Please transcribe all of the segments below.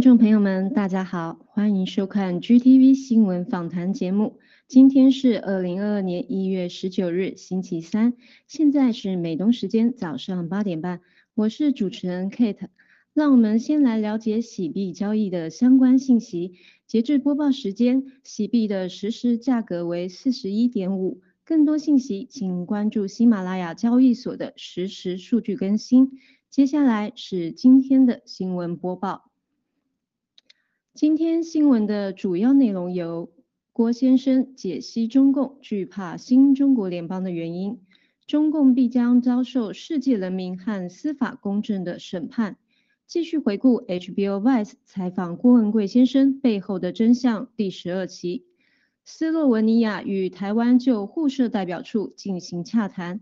观众朋友们，大家好，欢迎收看 GTV 新闻访谈节目。今天是二零二二年一月十九日，星期三，现在是美东时间早上八点半，我是主持人 Kate。让我们先来了解洗币交易的相关信息。截至播报时间，洗币的实时价格为四十一点五。更多信息，请关注喜马拉雅交易所的实时数据更新。接下来是今天的新闻播报。今天新闻的主要内容有：郭先生解析中共惧怕新中国联邦的原因，中共必将遭受世界人民和司法公正的审判。继续回顾 HBO Vice 采访郭文贵先生背后的真相第十二期。斯洛文尼亚与台湾就互设代表处进行洽谈。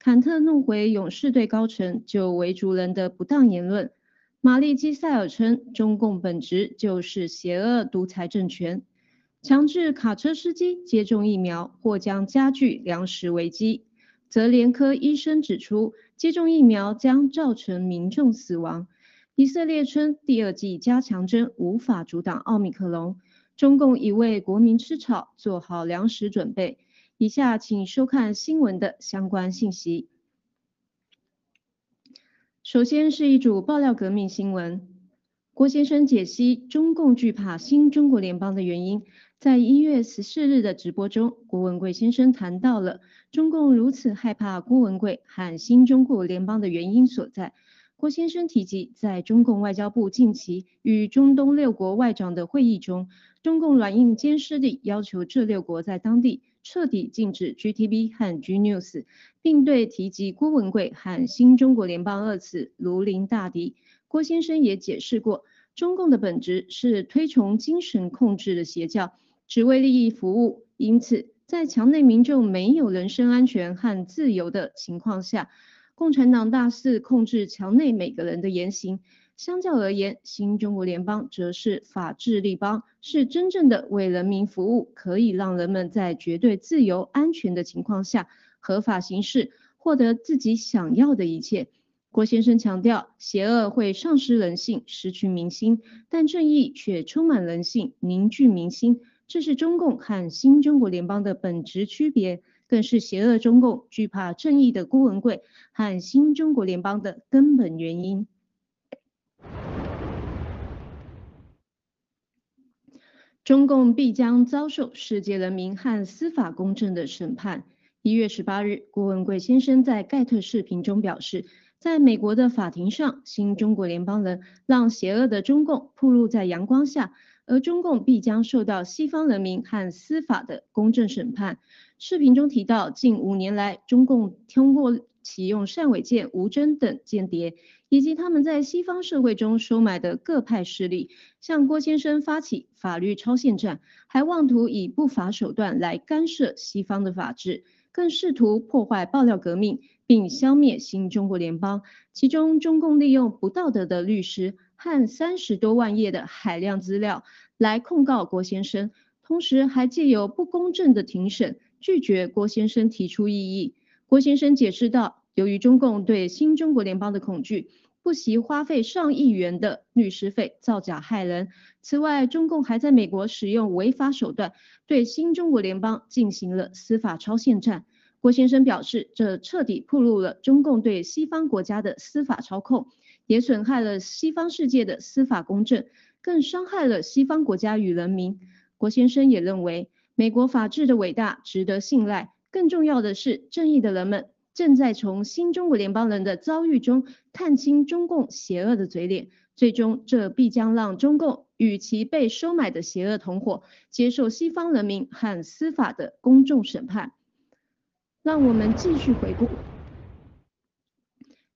坎特怒回勇士队高层就维族人的不当言论。玛丽基塞尔称中共本质就是邪恶独裁政权。强制卡车司机接种疫苗或将加剧粮食危机。泽连科医生指出，接种疫苗将造成民众死亡。以色列称第二季加强针无法阻挡奥密克戎。中共已为国民吃草做好粮食准备。以下请收看新闻的相关信息。首先是一组爆料革命新闻。郭先生解析中共惧怕新中国联邦的原因。在一月十四日的直播中，郭文贵先生谈到了中共如此害怕郭文贵和新中国联邦的原因所在。郭先生提及，在中共外交部近期与中东六国外长的会议中，中共软硬兼施地要求这六国在当地彻底禁止 GTV 和 G News，并对提及郭文贵和新中国联邦二次如临大敌。郭先生也解释过，中共的本质是推崇精神控制的邪教，只为利益服务，因此在墙内民众没有人身安全和自由的情况下。共产党大肆控制墙内每个人的言行，相较而言，新中国联邦则是法治立邦，是真正的为人民服务，可以让人们在绝对自由、安全的情况下合法行事，获得自己想要的一切。郭先生强调，邪恶会丧失人性，失去民心，但正义却充满人性，凝聚民心，这是中共和新中国联邦的本质区别。更是邪恶中共惧怕正义的郭文贵和新中国联邦的根本原因。中共必将遭受世界人民和司法公正的审判。一月十八日，郭文贵先生在盖特视频中表示，在美国的法庭上，新中国联邦人让邪恶的中共暴露在阳光下。而中共必将受到西方人民和司法的公正审判。视频中提到，近五年来，中共通过启用单伟建、吴征等间谍，以及他们在西方社会中收买的各派势力，向郭先生发起法律超限战，还妄图以不法手段来干涉西方的法治，更试图破坏爆料革命，并消灭新中国联邦。其中，中共利用不道德的律师。和三十多万页的海量资料来控告郭先生，同时还借由不公正的庭审拒绝郭先生提出异议。郭先生解释道，由于中共对新中国联邦的恐惧，不惜花费上亿元的律师费造假害人。此外，中共还在美国使用违法手段对新中国联邦进行了司法超限战。郭先生表示，这彻底暴露了中共对西方国家的司法操控。也损害了西方世界的司法公正，更伤害了西方国家与人民。郭先生也认为，美国法治的伟大值得信赖。更重要的是，正义的人们正在从新中国联邦人的遭遇中看清中共邪恶的嘴脸。最终，这必将让中共与其被收买的邪恶同伙接受西方人民和司法的公众审判。让我们继续回顾。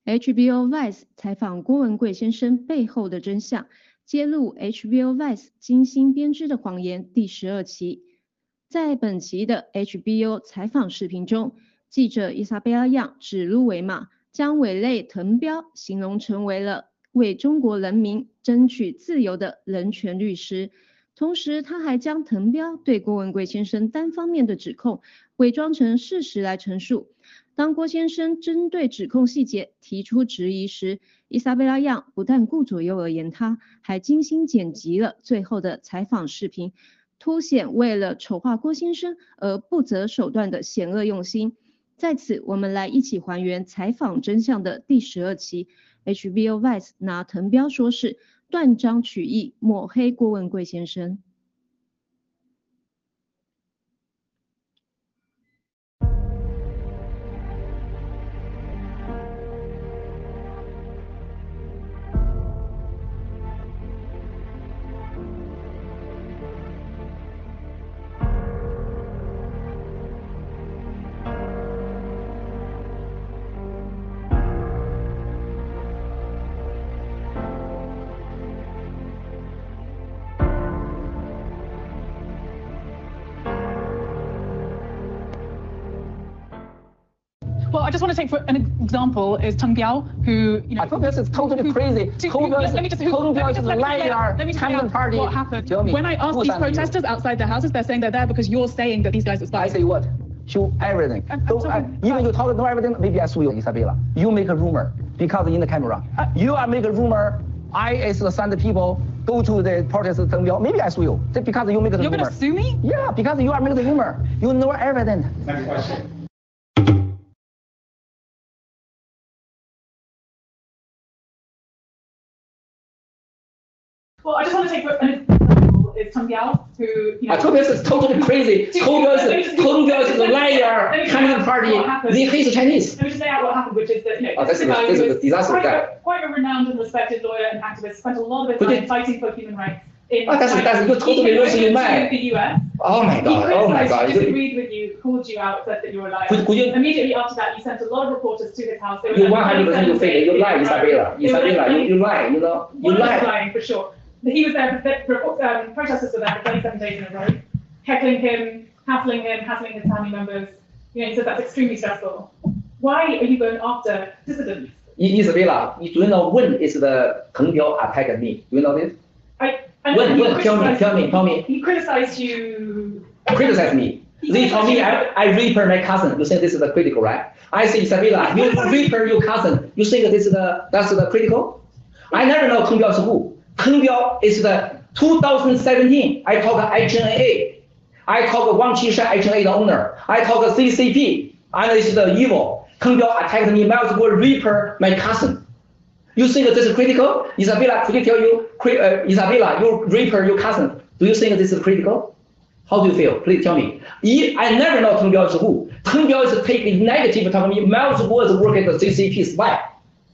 HBO Vice 采访郭文贵先生背后的真相，揭露 HBO Vice 精心编织的谎言第十二期。在本期的 HBO 采访视频中，记者伊莎贝拉样指鹿为马，将委内滕彪形容成为了为中国人民争取自由的人权律师。同时，他还将滕彪对郭文贵先生单方面的指控伪装成事实来陈述。当郭先生针对指控细节提出质疑时，伊莎贝拉样不但顾左右而言他，还精心剪辑了最后的采访视频，凸显为了丑化郭先生而不择手段的险恶用心。在此，我们来一起还原采访真相的第十二期。HBO Vice 拿藤彪说事断章取义，抹黑郭文贵先生。I just want to take for an example is Teng Biao, who, you know. I think this is totally crazy. Who- Teng Biao is- let me just, Teng let me just- a let. Let me tell party. what happened. Tell me, When I asked who these sent you? protesters outside their houses, they're saying they're there because you're saying that these guys are spies. I say what? Show everything. I'm- I'm Don't, talking I, even about- you talk no everything, maybe I sue you, Isabella. You make a rumor because in the camera. Uh, you are make a rumor. I as the send people go to the protest Teng Biao. Maybe I sue you Just because you make the You're rumor. going to sue me? Yeah, because you are making the rumor. You know everything. Next question. Well, I just want to take an example is Teng Biao, who, you know. I told this is totally crazy. Do- Teng Biao let me is, Teng Biao is a liar. me- Communist party. They hate Chinese. Let me just lay out what happened, which is that, you know, Oh, this is a- guy this is a disaster quite guy. a- Quite a renowned and respected lawyer and activist, spent a lot of his time fighting for human rights. in Oh, that's- that's- you're totally losing your mind. The US. Oh my God. Oh my God. You- disagreed with you, called you out, said that you were lying. Could, could you Immediately after that, you sent a lot of reporters to his house. They were You like, one hundred percent you fake. You lie, Isabella. They were like, Isabella, you, you lie. You know, you lie. lying for sure. He was there, the, the, um, protesters were there for 27 days in a row, heckling him, hassling him, hassling his family members. You know, he said that's extremely stressful. Why are you going after dissidents? I- Isabella, you do you know when is the Teng Biao attacked me? Do you know this? I, and When, he when? Tell me, criticized- tell me, tell me. He criticized you. Criticize me. They told me I, I rape my cousin. You think this is the critical, right? I say, Isabella, you rape your cousin. You think this is the, that's the critical? I never know Teng Biao is who. Teng Biao is the 2017. I talk HNA. I talk Wang Qishan, HNA, the owner. I talk CCP. And it's the evil. Teng Biao attacked me. Miles reaper my cousin. You think this is critical? Isabella, could you tell you, uh, Isabella, you reaper your cousin. Do you think this is critical? How do you feel? Please tell me. I never know Teng Biao is who. Teng Biao is taking negative talk me. Miles is working at the CCP spy.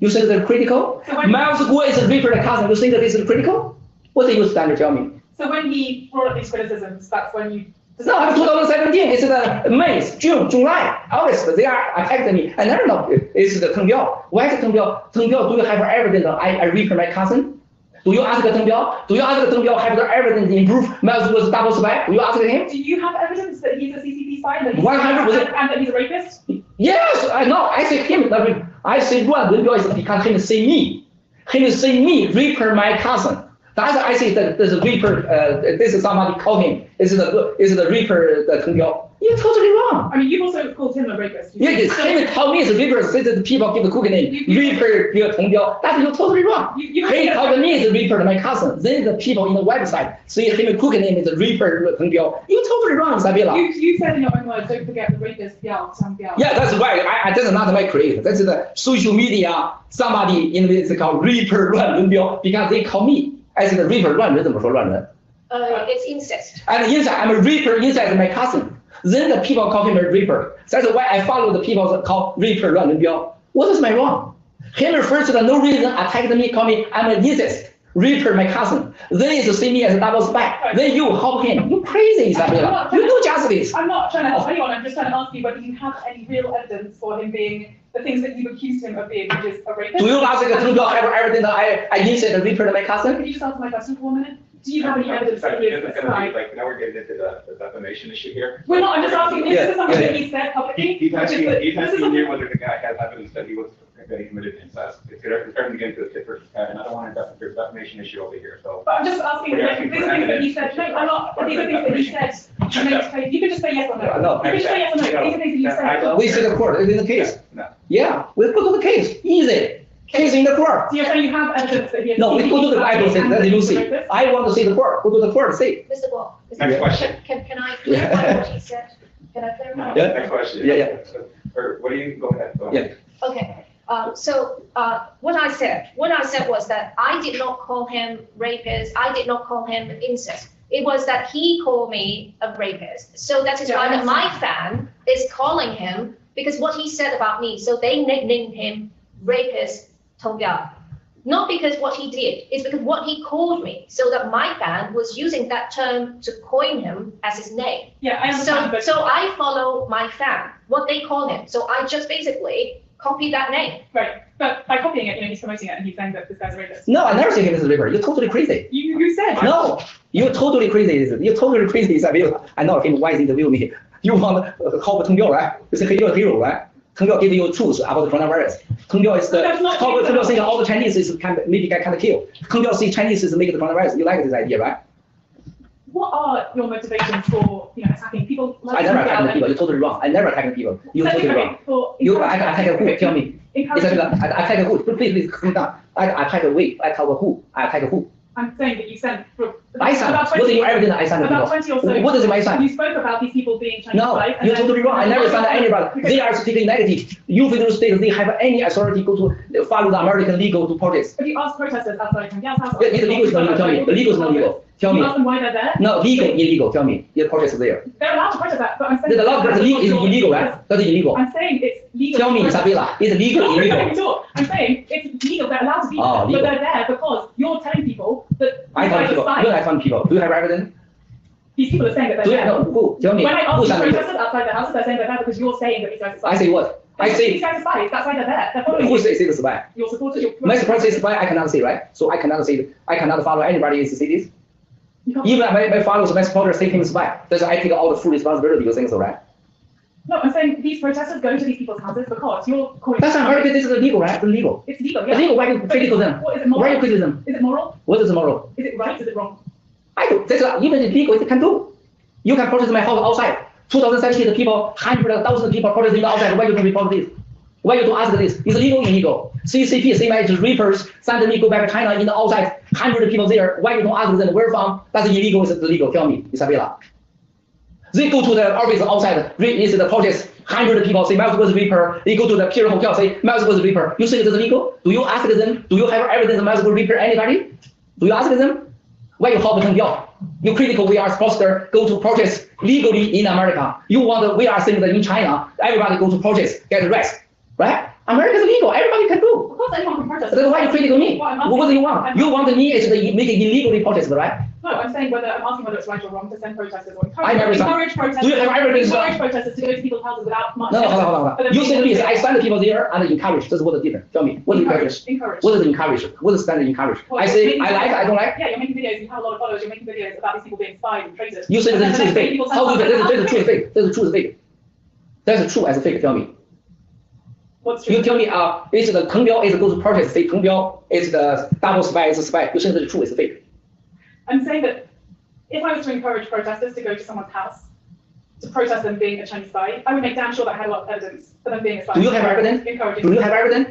You think that's critical? So Miles Guo is a reaper the cousin. You think that this is critical? What do you stand to tell me? So when he brought up these criticisms, that's when you. No, I'm 2017. It's the May, June, July, August. They are attacking me. I never know. It's the Teng Biao. Why is Teng Biao? Teng Biao, do you have evidence that I, I reaper my cousin? Do you ask the Teng Biao? Do you ask the Teng Biao have the evidence to improve Miles was double spy? Do you ask him? Do you have evidence that he's a CCP spy? That he's 100%. And, and that he's a rapist? Yes, I know. I say him. I said, well, the is he can't see me. He see me, Reaper, my cousin. That's I see that this Reaper, uh, this is somebody quoting. This is the is the Reaper the Teng You're totally wrong. I mean, you've also called him a rapist. You yeah, so him told me a Reaper. Say that people give the cooking name you're totally wrong. You, you he told me it's Reaper my cousin. Then the people in the website say him cooking name is Reaper You're totally wrong, Sabila. You, you said in your own words. Don't forget the rapist Yao Yeah, that's right. I, I that's not my creator. That's the social media. Somebody in this called Reaper Luan because they call me as the reaper 乱伦怎么说乱伦？呃，it's incest. And incest. I'm a reaper is my cousin. Then the people call him a reaper. That's why I follow the people that call reaper 乱伦标. What is my wrong? Him first, for no reason, attacked me, call me, I'm an incest. Reaper, my cousin. Then you see me as a double spy. Then you help him. You crazy, Isabella. You do justice. I'm not trying to help anyone, I'm just trying to ask you whether you have any real evidence for him being the things that you've accused him of being, which is a rapist. Do you ask the Teng Biao have everything that I, I inside Reaper, my cousin? Can you just answer my question for a minute? Do you have any evidence that he is a This is gonna be spy? like, now we're getting into the, the defamation issue here. We're not, I'm just asking, Yeah, this is something yeah, that he said publicly, He, he's which is asking, that, he's this is asking something you whether the guy has evidence that he was, that he committed incest. It's gonna, it's starting to get into a tit for tat, and I don't want to, there's a defamation issue over here, so. But I'm just asking, We're like, asking these for things that he evidence. said, no, I'm not, these are things that he said. to make space. You can just say yes or no. No. You can just say yes or no, these are things that you I said. don't- We see the court, in the case. No. Yeah, we go to the case, easy. Case in the court. So you're saying you have evidence that he has. No, we go to the Bible, say, that you see. I want to see the court, go to the court, see. Mr. Guo, Mr. Next Guo, question. Can, can can I clarify what he said? Can I clarify? Yeah. Next question. Yeah, yeah. Or what do you, go ahead. go ahead. Okay, um, so, uh, what I said, what I said was that I did not call him rapist, I did not call him incest. It was that he called me a rapist. So that is Yeah, why that my fan is calling him, because what he said about me, so they nicknamed him rapist Tong Yao. Not because what he did, it's because what he called me, so that my fan was using that term to coin him as his name. Yeah, I So, understand, but. so I follow my fan, what they call him. So I just basically copy that name. Right, but by copying it, you know, he's promoting it and he's saying that this guy's a rapist. No, I never say him as a river. You're totally crazy. You, you said. No, you're totally crazy. You're totally crazy, Isabella. I know him. Why is interview me? You want uh, call Teng Biao, right? You say you're a hero, right? Teng Biao give you truth about the coronavirus. Teng Biao is the, That's not Teng. Biao saying all the Chinese is kind of, maybe kind of kill. Teng Biao say Chinese is making the coronavirus. You like this idea, right? What are your motivations for, you know, attacking people? like I never attack people. You're totally wrong. I never attack people. You're totally wrong. You, I encouraging- attack who? Tell me. Isabella, I I attack who? Please, please, calm down. I I attack we. I attack who? I attack who? I'm saying that you sent. for- I send. about What is 20 evidence? I send About people. twenty or so. What is my sign? You spoke about these people being Chinese No, you're totally wrong. I never found anybody. They are speaking negative. You federal states, they have any authority go to follow the American legal to protest. If you ask protesters outside Yao's house. The the legal is not legal. Tell me. The legal is not legal. Tell You me. ask them why they're there. No, legal, illegal. Tell me. Your protest there. They're allowed to protest that, but I'm saying. The law, the legal is illegal, right? That's illegal. I'm saying it's legal. Tell me, to. Isabella, is legal, No, illegal? I'm saying it's legal, they're allowed to be Oh, there, ah, legal. but they're there because you're telling people that. I you tell guys are people. You I tell people. Do you have evidence? These people are saying that they're there. no? Who? Tell me. When I ask Who these sent you? protesters outside their houses, they're saying they're there because you're saying that these guys are spies. I say what? I say These say. guys are spies, that's why they're there. They're following Who say say spy? Your supporters, your. My supporter is spy. I cannot say right. So I cannot say. I cannot follow anybody in the cities. Can't- Even my, my followers, my supporters say spy. That's why I take all the full responsibility. You think so, right? No, I'm saying these protesters go to these people's houses because you're calling. That's not American. This is illegal, right? It's illegal. It's legal, It's yeah. illegal. Why you critical them? What, is it Why you moral? critical? Is it moral? What is moral? Is it right? Is it wrong? I do. That's not, even illegal. It can do. You can protest my house outside. 2017, the people, hundred thousand people protesting outside. Why you don't report this? Why you don't ask this? It's legal, illegal. CCP, same as reapers, send me go back to China in the outside, hundred people there. Why you don't ask them where from? That's illegal. It's illegal. Tell me, Isabella. They go to the office outside, re- is the protest, hundred people say Miles was reaper. They go to the Pier Hotel, say Miles was reaper. You think it's illegal? Do you ask them? Do you have evidence Miles was reaper anybody? Do you ask them? Why you help Teng Biao? You critical we are supposed to go to protest legally in America. You want we are saying that in China, everybody go to protest, get arrested, right? America is legal, everybody can do. Of course, anyone can protest. That's why you critical me. Asking- What do you want? I'm You want me is to make it illegally protest, right? No, I'm saying whether, I'm asking whether it's right or wrong to send protesters or encourage, said- protesters. Do you evidence? Encourage protesters to go to people's houses without much. No, hold on, hold on, hold on. You said this, I send the people there and encourage. That's what the difference. Tell me, what is encourage? Encourage, encourage. What is encourage? What is stand encourage? Well, I say I like, I don't like. Yeah, you're making videos, you have a lot of followers, you're making videos about these people being spies and traitors. You say And that the truth is day fake. How do you, that's "Oh, the truth is fake. That's the truth is fake. That's the true as fake. Tell me. What's true? You tell me, uh, is the Teng Biao is goes to protest, say Teng Biao is the double spy, is a spy. You say the truth is fake. I'm saying that if I was to encourage protesters to go to someone's house to protest them being a Chinese spy, I would make damn sure that I had a lot of evidence for them being a spy. Do you have evidence? Encouraging. Do you have evidence?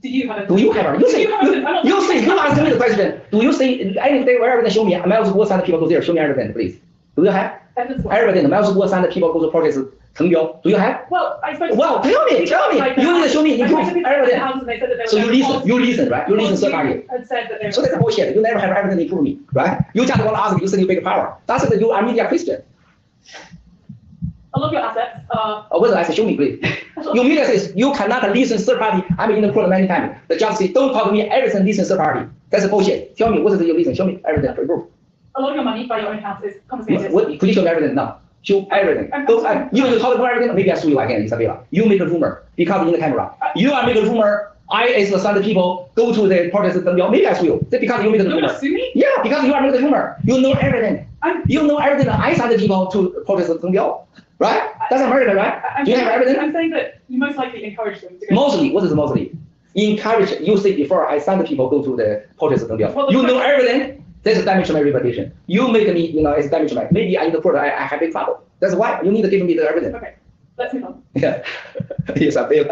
Do you have evidence? Do you have evidence? You say, you have evidence? I'm not- you, you say, you ask me the question. Do you say anything where evidence show me? Miles Guo send people go there. Show me evidence, please. Do you have Evidence what? evidence? Miles Guo send people go to protest Biao. Do you have? Well, I spoke. Well, tell me, tell me. Like, You need to show me I spoke to proof, people at their evidence. houses and they said that they were So you listen, you listen, right? You listen third party. Had said that they So that's bullshit. You never have evidence to prove me, right? You just want to ask, you think you big power. That's it. You are media Christian. A lot of your assets. Uh, what did I say? Show me, please. Your media says you cannot listen third party. I'm in the court many times. The judge says, don't talk to me. Everything listen third party. That's bullshit. Tell me what is your reason? Show me everything. Proof. A lot of your money by your own house is confiscated. What, could you show me everything now? Show everything. I'm uh, you talk about everything. Maybe I sue you again, Isabella. You make a rumor because in the camera. You are making a rumor. I as the Sunday people go to the protest. Maybe I sue you. That's because you make the rumor. sue me? Yeah, because you are making the rumor. You know everything. I'm. You know everything. I send the people to protest Teng Biao, right? That's America, right? I'm you have evidence? I'm saying that you most likely encourage them to go. Mostly, what is mostly? Encourage, you say before I send the people go to the protest Teng Biao. You know question- this a damage to my reputation. You make me, you know, it's damage to my. Maybe I need the product. I, I have big trouble. That's why you need to give me the everything. Okay, let's move on. Yeah, yes, I feel.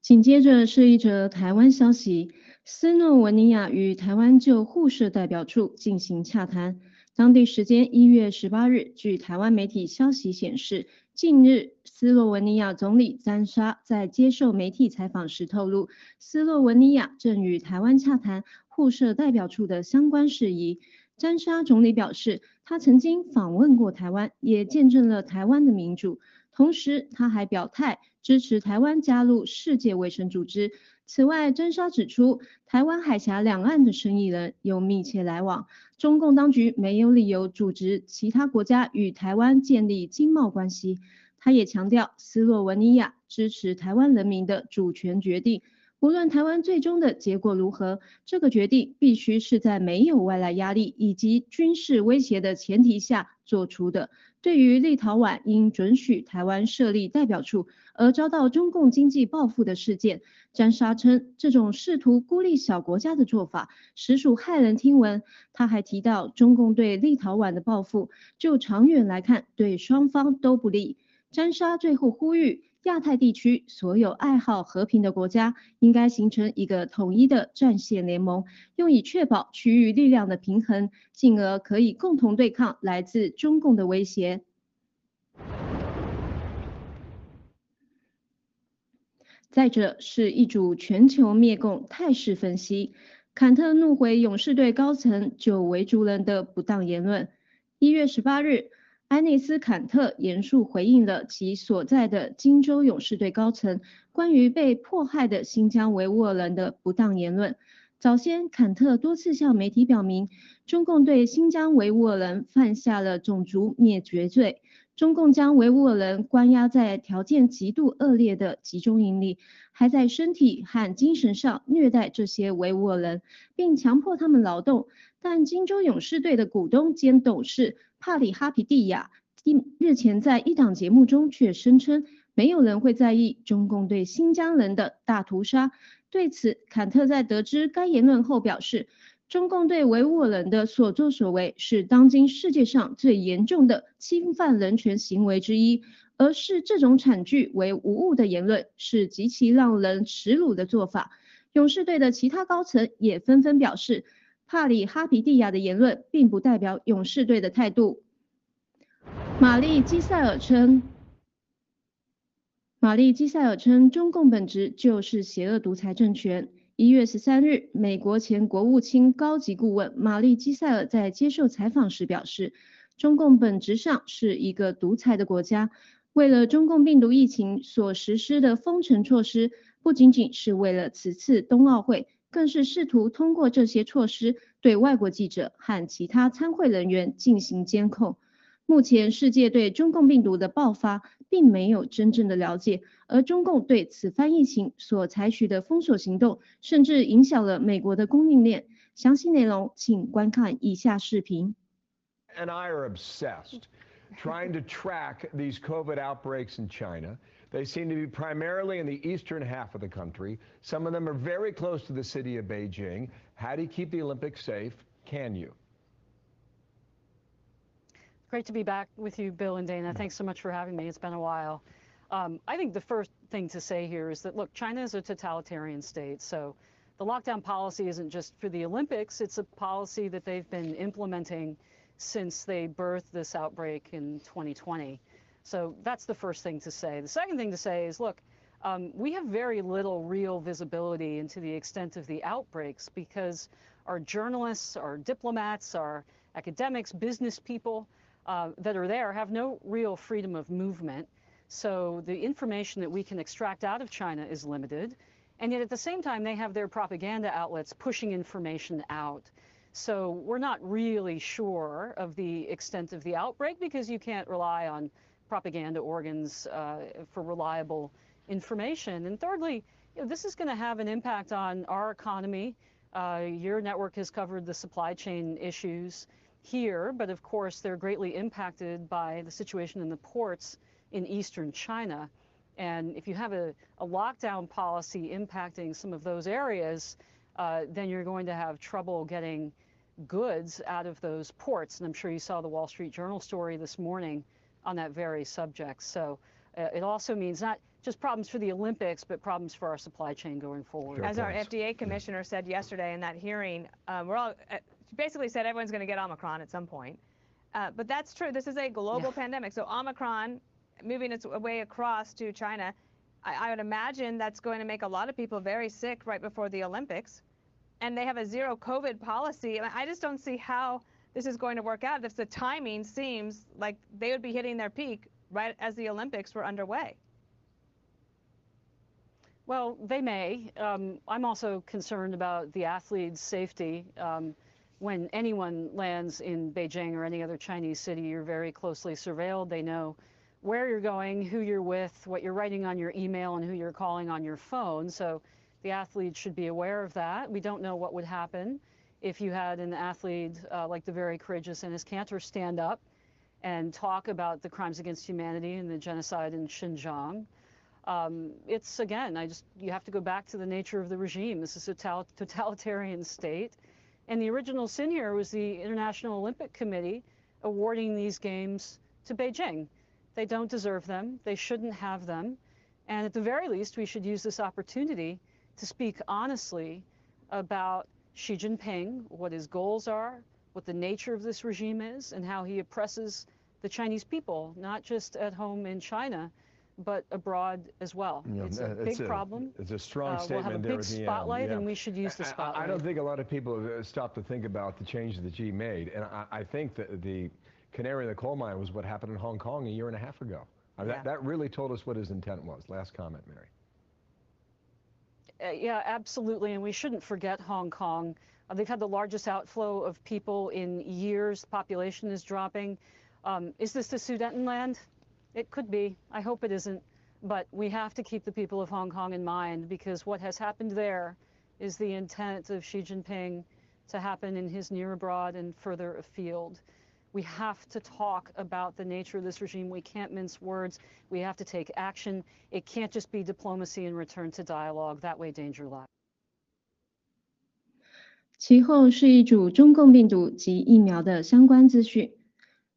紧接着是一则台湾消息。斯诺文尼亚与台湾就互设代表处进行洽谈。当地时间一月十八日，据台湾媒体消息显示，近日斯洛文尼亚总理詹沙在接受媒体采访时透露，斯洛文尼亚正与台湾洽谈互设代表处的相关事宜。詹沙总理表示，他曾经访问过台湾，也见证了台湾的民主。同时，他还表态支持台湾加入世界卫生组织。此外，真沙指出，台湾海峡两岸的生意人有密切来往，中共当局没有理由组织其他国家与台湾建立经贸关系。他也强调，斯洛文尼亚支持台湾人民的主权决定，无论台湾最终的结果如何，这个决定必须是在没有外来压力以及军事威胁的前提下做出的。对于立陶宛应准许台湾设立代表处而遭到中共经济报复的事件，詹沙称这种试图孤立小国家的做法实属骇人听闻。他还提到，中共对立陶宛的报复，就长远来看对双方都不利。詹沙最后呼吁。亚太地区所有爱好和平的国家应该形成一个统一的战线联盟，用以确保区域力量的平衡，进而可以共同对抗来自中共的威胁。再者是一组全球灭共态势分析，坎特怒回勇士队高层久违族人的不当言论。一月十八日。安内斯·坎特严肃回应了其所在的金州勇士队高层关于被迫害的新疆维吾尔人的不当言论。早先，坎特多次向媒体表明，中共对新疆维吾尔人犯下了种族灭绝罪。中共将维吾尔人关押在条件极度恶劣的集中营里，还在身体和精神上虐待这些维吾尔人，并强迫他们劳动。但金州勇士队的股东兼董事。帕里哈皮蒂亚日前在一档节目中却声称，没有人会在意中共对新疆人的大屠杀。对此，坎特在得知该言论后表示，中共对维吾尔人的所作所为是当今世界上最严重的侵犯人权行为之一，而是这种惨剧为无误的言论是极其让人耻辱的做法。勇士队的其他高层也纷纷表示。帕里哈皮蒂亚的言论并不代表勇士队的态度。玛丽基塞尔称，玛丽基塞尔称，中共本质就是邪恶独裁政权。一月十三日，美国前国务卿高级顾问玛丽基塞尔在接受采访时表示，中共本质上是一个独裁的国家。为了中共病毒疫情所实施的封城措施，不仅仅是为了此次冬奥会。更是试图通过这些措施对外国记者和其他参会人员进行监控。目前，世界对中共病毒的爆发并没有真正的了解，而中共对此番疫情所采取的封锁行动，甚至影响了美国的供应链。详细内容请观看以下视频。And I are obsessed trying to track these COVID outbreaks in China. They seem to be primarily in the eastern half of the country. Some of them are very close to the city of Beijing. How do you keep the Olympics safe? Can you? Great to be back with you, Bill and Dana. Mm. Thanks so much for having me. It's been a while. Um, I think the first thing to say here is that, look, China is a totalitarian state. So the lockdown policy isn't just for the Olympics, it's a policy that they've been implementing since they birthed this outbreak in 2020. So that's the first thing to say. The second thing to say is, look, um, we have very little real visibility into the extent of the outbreaks because our journalists, our diplomats, our academics, business people uh, that are there have no real freedom of movement. So the information that we can extract out of China is limited. And yet at the same time, they have their propaganda outlets pushing information out. So we're not really sure of the extent of the outbreak because you can't rely on propaganda organs uh, for reliable information. And thirdly, you know, this is going to have an impact on our economy. Uh, your network has covered the supply chain issues here, but of course they're greatly impacted by the situation in the ports in eastern China. And if you have a, a lockdown policy impacting some of those areas, uh, then you're going to have trouble getting goods out of those ports. And I'm sure you saw the Wall Street Journal story this morning on that very subject. So uh, it also means not just problems for the Olympics, but problems for our supply chain going forward. As our FDA commissioner said yesterday in that hearing, um, we're all uh, basically said everyone's going to get Omicron at some point. Uh, but that's true. This is a global yeah. pandemic. So Omicron moving its way across to China, I, I would imagine that's going to make a lot of people very sick right before the Olympics. And they have a zero COVID policy. I just don't see how this is going to work out if the timing seems like they would be hitting their peak right as the Olympics were underway. Well, they may. Um, I'm also concerned about the athletes' safety. Um, when anyone lands in Beijing or any other Chinese city, you're very closely surveilled. They know where you're going, who you're with, what you're writing on your email, and who you're calling on your phone. So the athletes should be aware of that. We don't know what would happen if you had an athlete uh, like the very courageous Enes Kanter stand up and talk about the crimes against humanity and the genocide in Xinjiang. Um, it's again, I just you have to go back to the nature of the regime. This is a totalitarian state, and the original sin here was the International Olympic Committee awarding these games to Beijing. They don't deserve them. They shouldn't have them. And at the very least, we should use this opportunity to speak honestly about Xi Jinping, what his goals are, what the nature of this regime is, and how he oppresses the Chinese people, not just at home in China, but abroad as well. Yeah, it's a big a, problem. It's a strong uh, statement we'll have a big spotlight, yeah. and we should use the spotlight. I, I, don't think a lot of people have stopped to think about the changes that Xi made, and I, I think that the canary in the coal mine was what happened in Hong Kong a year and a half ago. Uh, that, that really told us what his intent was. Last comment, Mary. Uh, yeah, absolutely, and we shouldn't forget Hong Kong. Uh, they've had the largest outflow of people in years. Population is dropping. Um, is this the Sudetenland? It could be. I hope it isn't. But we have to keep the people of Hong Kong in mind because what has happened there is the intent of Xi Jinping to happen in his near abroad and further afield. We have to talk about the nature of this regime. We can't mince words. We have to take action. It can't just be diplomacy and return to dialogue. That way, danger lies. 其后是一组中共病毒及疫苗的相关资讯：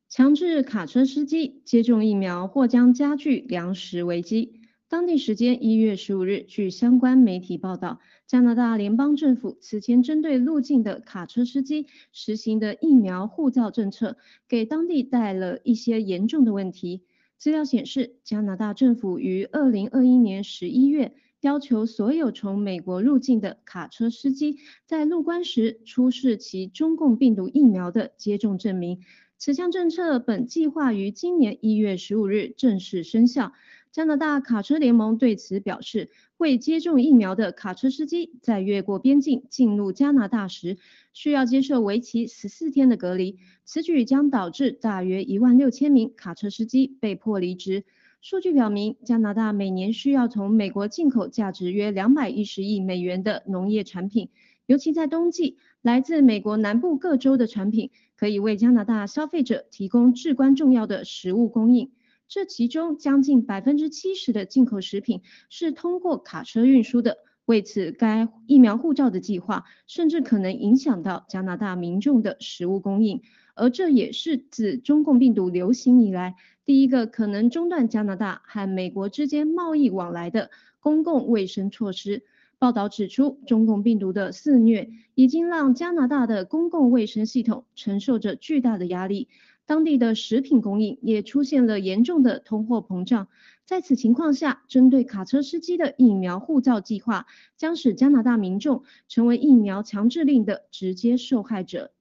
强制卡车司机接种疫苗或将加剧粮食危机。当地时间一月十五日，据相关媒体报道，加拿大联邦政府此前针对入境的卡车司机实行的疫苗护照政策，给当地带了一些严重的问题。资料显示，加拿大政府于二零二一年十一月要求所有从美国入境的卡车司机在入关时出示其中共病毒疫苗的接种证明。此项政策本计划于今年一月十五日正式生效。加拿大卡车联盟对此表示，未接种疫苗的卡车司机在越过边境进入加拿大时，需要接受为期十四天的隔离。此举将导致大约一万六千名卡车司机被迫离职。数据表明，加拿大每年需要从美国进口价值约两百一十亿美元的农业产品，尤其在冬季，来自美国南部各州的产品可以为加拿大消费者提供至关重要的食物供应。这其中将近百分之七十的进口食品是通过卡车运输的。为此，该疫苗护照的计划甚至可能影响到加拿大民众的食物供应，而这也是自中共病毒流行以来第一个可能中断加拿大和美国之间贸易往来的公共卫生措施。报道指出，中共病毒的肆虐已经让加拿大的公共卫生系统承受着巨大的压力。当地的食品供应也出现了严重的通货膨胀。在此情况下，针对卡车司机的疫苗护照计划将使加拿大民众成为疫苗强制令的直接受害者。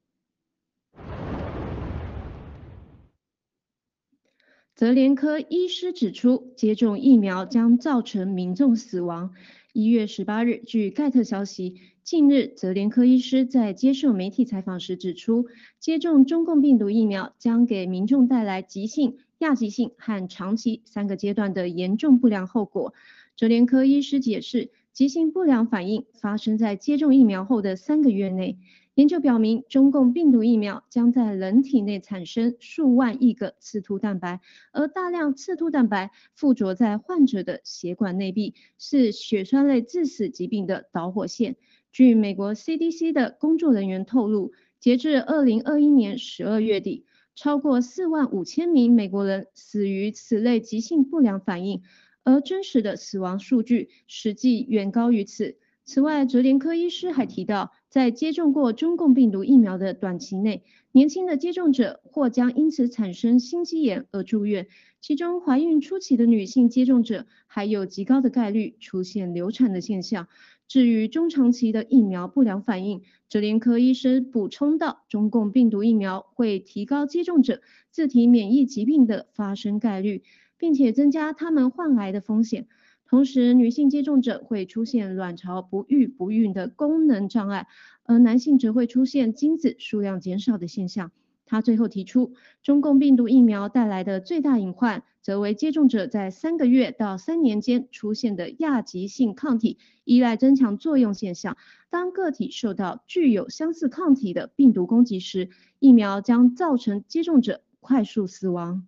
泽连科医师指出，接种疫苗将造成民众死亡。一月十八日，据盖特消息。近日，泽连科医师在接受媒体采访时指出，接种中共病毒疫苗将给民众带来急性、亚急性和长期三个阶段的严重不良后果。泽连科医师解释，急性不良反应发生在接种疫苗后的三个月内。研究表明，中共病毒疫苗将在人体内产生数万亿个刺突蛋白，而大量刺突蛋白附着在患者的血管内壁，是血栓类致死疾病的导火线。据美国 CDC 的工作人员透露，截至2021年12月底，超过4万五千名美国人死于此类急性不良反应，而真实的死亡数据实际远高于此。此外，哲连科医师还提到，在接种过中共病毒疫苗的短期内，年轻的接种者或将因此产生心肌炎而住院，其中怀孕初期的女性接种者还有极高的概率出现流产的现象。至于中长期的疫苗不良反应，哲连科医生补充道，中共病毒疫苗会提高接种者自体免疫疾病的发生概率，并且增加他们患癌的风险。同时，女性接种者会出现卵巢不育不孕的功能障碍，而男性则会出现精子数量减少的现象。他最后提出，中共病毒疫苗带来的最大隐患，则为接种者在三个月到三年间出现的亚急性抗体依赖增强作用现象。当个体受到具有相似抗体的病毒攻击时，疫苗将造成接种者快速死亡。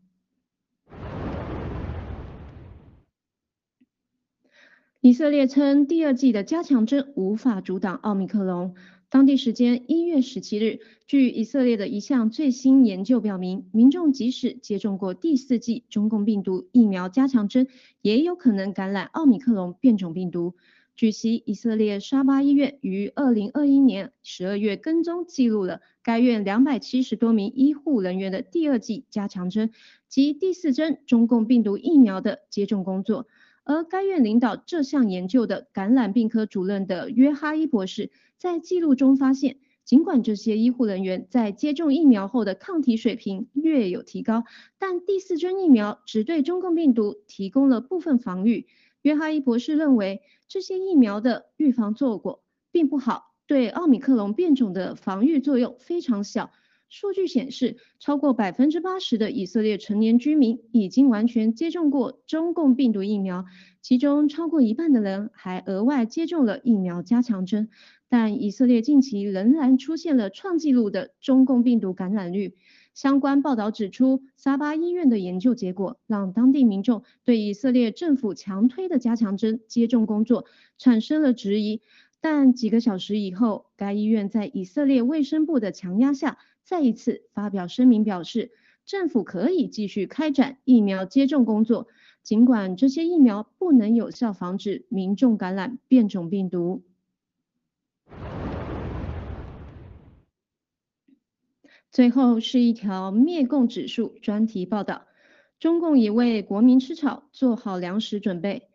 以色列称，第二季的加强针无法阻挡奥密克戎。当地时间一月十七日，据以色列的一项最新研究表明，民众即使接种过第四剂中共病毒疫苗加强针，也有可能感染奥密克戎变种病毒。据悉，以色列沙巴医院于二零二一年十二月跟踪记录了该院两百七十多名医护人员的第二剂加强针及第四针中共病毒疫苗的接种工作。而该院领导这项研究的感染病科主任的约哈伊博士在记录中发现，尽管这些医护人员在接种疫苗后的抗体水平略有提高，但第四针疫苗只对中共病毒提供了部分防御。约哈伊博士认为，这些疫苗的预防效果并不好，对奥米克戎变种的防御作用非常小。数据显示，超过百分之八十的以色列成年居民已经完全接种过中共病毒疫苗，其中超过一半的人还额外接种了疫苗加强针。但以色列近期仍然出现了创纪录的中共病毒感染率。相关报道指出，沙巴医院的研究结果让当地民众对以色列政府强推的加强针接种工作产生了质疑。但几个小时以后，该医院在以色列卫生部的强压下。再一次发表声明表示，政府可以继续开展疫苗接种工作，尽管这些疫苗不能有效防止民众感染变种病毒。最后是一条灭共指数专题报道：中共已为国民吃草做好粮食准备。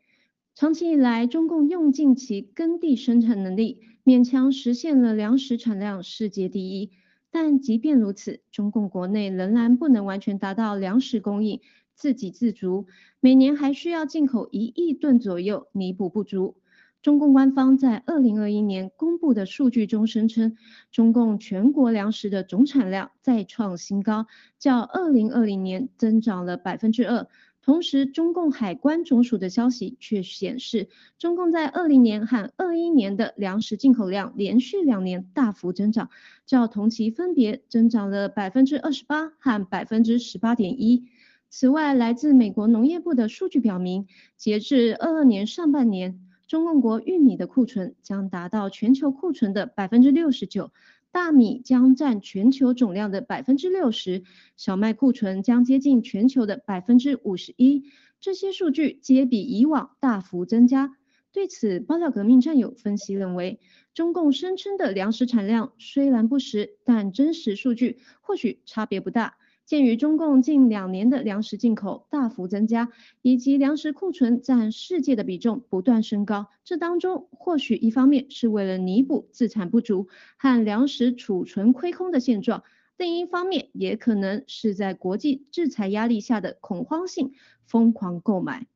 长期以来，中共用尽其耕地生产能力，勉强实现了粮食产量世界第一。但即便如此，中共国内仍然不能完全达到粮食供应自给自足，每年还需要进口一亿吨左右弥补不足。中共官方在二零二一年公布的数据中声称，中共全国粮食的总产量再创新高，较二零二零年增长了百分之二。同时，中共海关总署的消息却显示，中共在二零年和二一年的粮食进口量连续两年大幅增长，较同期分别增长了百分之二十八和百分之十八点一。此外，来自美国农业部的数据表明，截至二二年上半年，中共国玉米的库存将达到全球库存的百分之六十九。大米将占全球总量的百分之六十，小麦库存将接近全球的百分之五十一。这些数据皆比以往大幅增加。对此，爆料革命战友分析认为，中共声称的粮食产量虽然不实，但真实数据或许差别不大。鉴于中共近两年的粮食进口大幅增加，以及粮食库存占世界的比重不断升高，这当中或许一方面是为了弥补自产不足和粮食储存亏空的现状，另一方面也可能是在国际制裁压力下的恐慌性疯狂购买。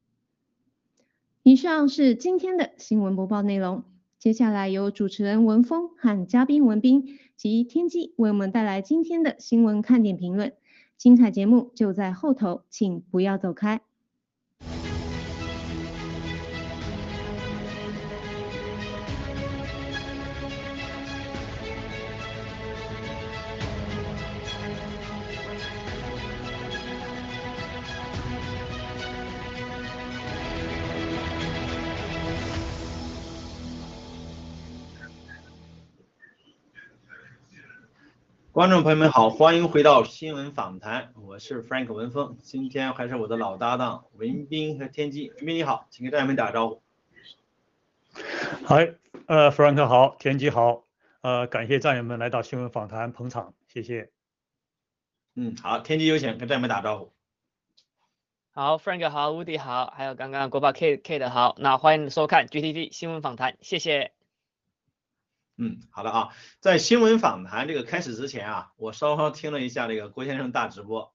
以上是今天的新闻播报内容，接下来由主持人文峰和嘉宾文斌及天机为我们带来今天的新闻看点评论。精彩节目就在后头，请不要走开。观众朋友们好，欢迎回到新闻访谈，我是 Frank 文峰，今天还是我的老搭档文斌和天机，文斌你好，请给战友们打个招呼。嗨，呃，Frank 好，天机好，呃，感谢战友们来到新闻访谈捧场，谢谢。嗯，好，天机有请，跟战友们打招呼。好，Frank 好，Woody 好，还有刚刚国宝 K K 的好，那欢迎收看 GTV 新闻访谈，谢谢。嗯，好的啊，在新闻访谈这个开始之前啊，我稍稍听了一下这个郭先生大直播。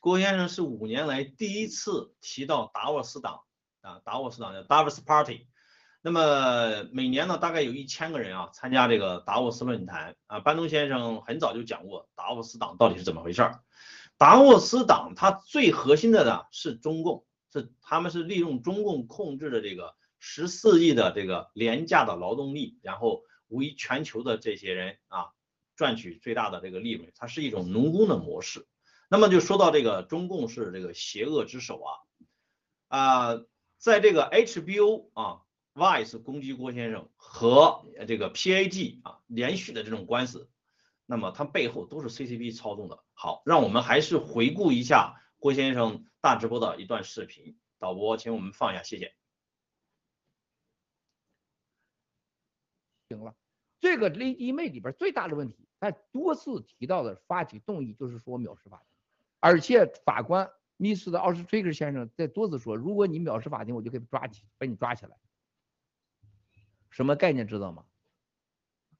郭先生是五年来第一次提到达沃斯党啊，达沃斯党叫 Davos Party。那么每年呢，大概有一千个人啊参加这个达沃斯论坛啊。班东先生很早就讲过达沃斯党到底是怎么回事儿。达沃斯党它最核心的呢是中共，是他们是利用中共控制的这个十四亿的这个廉价的劳动力，然后为全球的这些人啊赚取最大的这个利润，它是一种农工的模式。那么就说到这个中共是这个邪恶之手啊啊，在这个 HBO 啊 Vice 攻击郭先生和这个 PAG 啊连续的这种官司。那么它背后都是 CCP 操纵的。好，让我们还是回顾一下郭先生大直播的一段视频。导播，请我们放一下，谢谢。行了，这个 Lady May 里边最大的问题，他多次提到的发起动议就是说藐视法庭，而且法官密斯的奥斯崔克先生在多次说，如果你藐视法庭，我就给他抓起，把你抓起来。什么概念知道吗？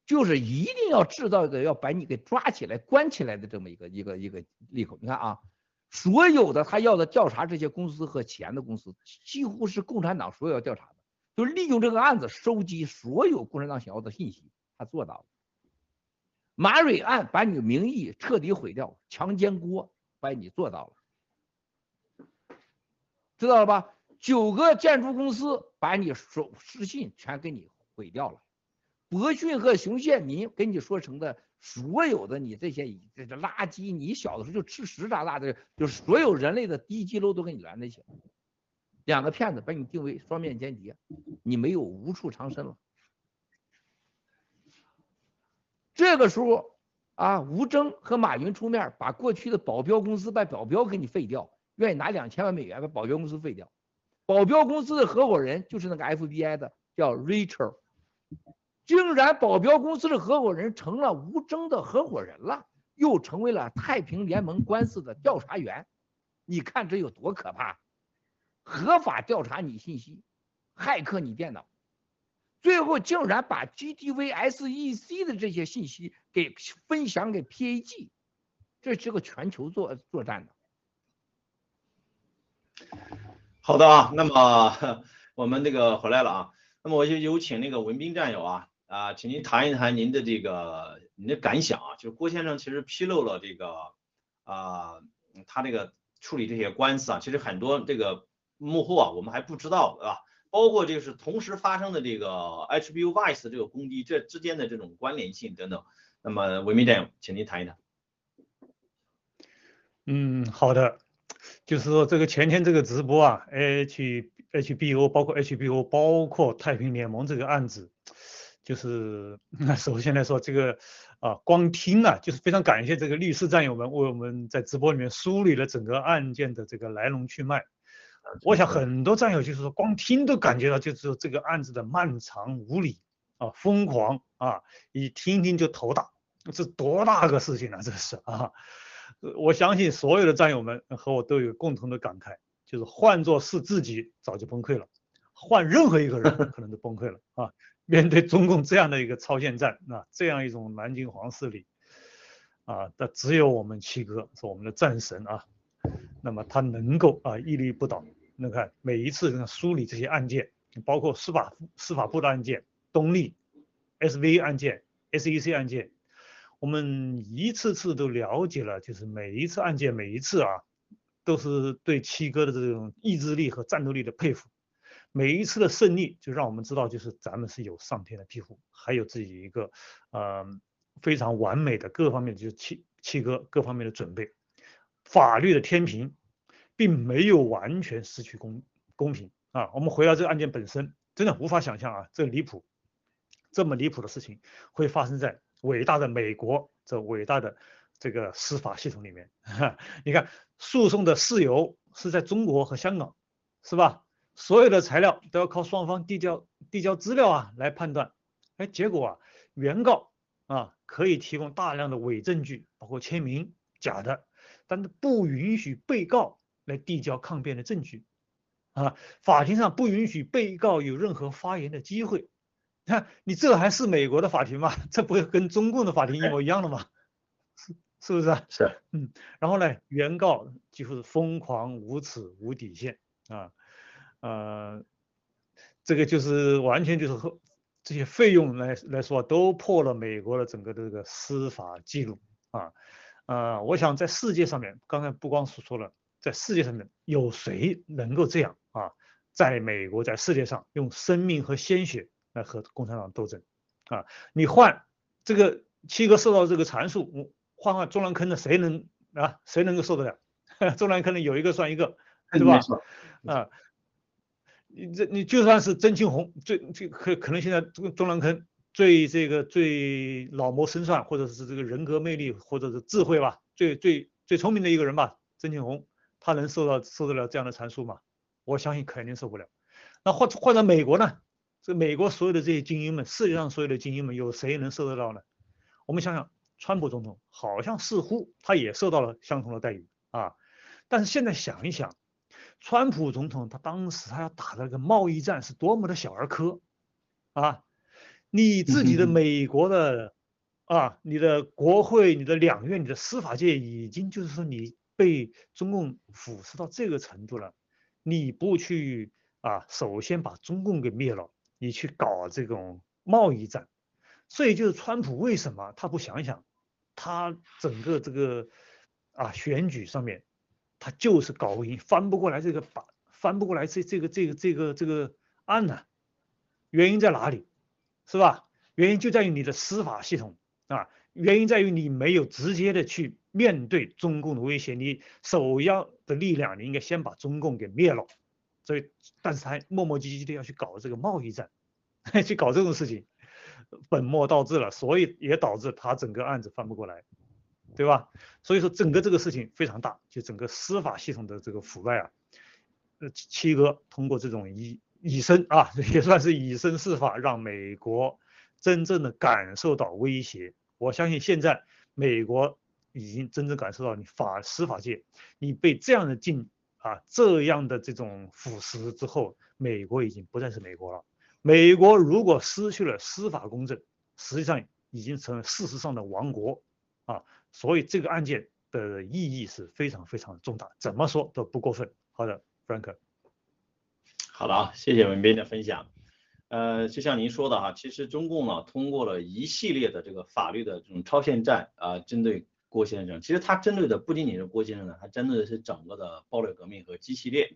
就是一定要制造一个要把你给抓起来、关起来的这么一个一个一个利口。你看啊，所有的他要的调查这些公司和钱的公司，几乎是共产党所有要调查，就利用这个案子收集所有共产党想要的信息，他做到了。马蕊案把你的名义彻底毁掉，强奸郭把你做到了，知道了吧？九个建筑公司把你手失信全给你毁掉了。博逊和熊宪民给你说成的所有的你这些这这垃圾，你小的时候就吃屎长大的，就是所有人类的低级楼都给你连在一起了，两个骗子把你定为双面间谍，你没有无处藏身了。这个时候啊，吴征和马云出面把过去的保镖公司把保镖给你废掉，愿意拿两千万美元把保镖公司废掉。保镖公司的合伙人就是那个 FBI 的叫 Richard。竟然保镖公司的合伙人成了吴征的合伙人了，又成为了太平联盟官司的调查员，你看这有多可怕？合法调查你信息，骇客你电脑，最后竟然把 GTV SEC 的这些信息给分享给 PAG，这是个全球作作战的。好的啊，那么我们这个回来了啊，那么我就有请那个文斌战友啊。啊，请您谈一谈您的这个您的感想啊，就是郭先生其实披露了这个啊，他这个处理这些官司啊，其实很多这个幕后啊，我们还不知道，对吧？包括就是同时发生的这个 HBO Vice 这个攻击，这之间的这种关联性等等。那么文明战友，请您谈一谈。嗯，好的，就是说这个前天这个直播啊，H HBO 包括 HBO 包括太平联盟这个案子。就是那 首先来说，这个啊，光听啊，就是非常感谢这个律师战友们为我们在直播里面梳理了整个案件的这个来龙去脉。我想很多战友就是说，光听都感觉到就是这个案子的漫长无理啊，疯狂啊，一听听就头大，这多大个事情啊，这是啊。我相信所有的战友们和我都有共同的感慨，就是换做是自己早就崩溃了，换任何一个人可能都崩溃了啊。面对中共这样的一个超限战，啊，这样一种南京黄势力，啊，那只有我们七哥是我们的战神啊，那么他能够啊屹立不倒。那看每一次梳理这些案件，包括司法司法部的案件、东立 SV 案件、SEC 案件，我们一次次都了解了，就是每一次案件每一次啊，都是对七哥的这种意志力和战斗力的佩服。每一次的胜利，就让我们知道，就是咱们是有上天的庇护，还有自己一个，呃，非常完美的各方面，就是七七哥各方面的准备，法律的天平，并没有完全失去公公平啊。我们回到这个案件本身，真的无法想象啊，这离谱，这么离谱的事情会发生在伟大的美国，这伟大的这个司法系统里面。你看，诉讼的事由是在中国和香港，是吧？所有的材料都要靠双方递交递交资料啊来判断。哎，结果啊，原告啊可以提供大量的伪证据，包括签名假的，但是不允许被告来递交抗辩的证据。啊，法庭上不允许被告有任何发言的机会。你看，你这还是美国的法庭吗？这不跟中共的法庭一模一样的吗？是 是不是啊？是。嗯，然后呢，原告几乎是疯狂、无耻、无底线啊，呃，这个就是完全就是和这些费用来来说，都破了美国的整个的这个司法记录啊。呃，我想在世界上面，刚才不光是说了，在世界上面有谁能够这样？啊，在美国，在世界上用生命和鲜血来和共产党斗争，啊，你换这个七哥受到这个阐述，换换中南坑的谁能啊？谁能够受得了？中南坑的有一个算一个，对吧？啊，你这你就算是曾庆红，最最可可能现在中中南坑最这个最老谋深算，或者是这个人格魅力或者是智慧吧，最最最聪明的一个人吧，曾庆红，他能受到受得了这样的阐述吗？我相信肯定受不了。那换换到美国呢？这美国所有的这些精英们，世界上所有的精英们，有谁能受得到呢？我们想想，川普总统好像似乎他也受到了相同的待遇啊。但是现在想一想，川普总统他当时他要打的那个贸易战是多么的小儿科啊！你自己的美国的啊，你的国会、你的两院、你的司法界已经就是说你被中共腐蚀到这个程度了。你不去啊，首先把中共给灭了，你去搞这种贸易战，所以就是川普为什么他不想想，他整个这个啊选举上面，他就是搞不赢，翻不过来这个把翻不过来这这个这个这个这个案呢？原因在哪里？是吧？原因就在于你的司法系统啊，原因在于你没有直接的去。面对中共的威胁，你首要的力量，你应该先把中共给灭了。所以，但是他磨磨唧唧的要去搞这个贸易战，去搞这种事情，本末倒置了，所以也导致他整个案子翻不过来，对吧？所以说，整个这个事情非常大，就整个司法系统的这个腐败啊，呃，七哥通过这种以以身啊，也算是以身试法，让美国真正的感受到威胁。我相信现在美国。已经真正感受到你法司法界，你被这样的禁啊，这样的这种腐蚀之后，美国已经不再是美国了。美国如果失去了司法公正，实际上已经成了事实上的亡国啊。所以这个案件的意义是非常非常重大，怎么说都不过分。好的，Frank。好的啊，谢谢文斌的分享。呃，就像您说的哈，其实中共呢通过了一系列的这个法律的这种超限战啊，针对。郭先生，其实他针对的不仅仅是郭先生呢，他针对的是整个的暴力革命和机器链。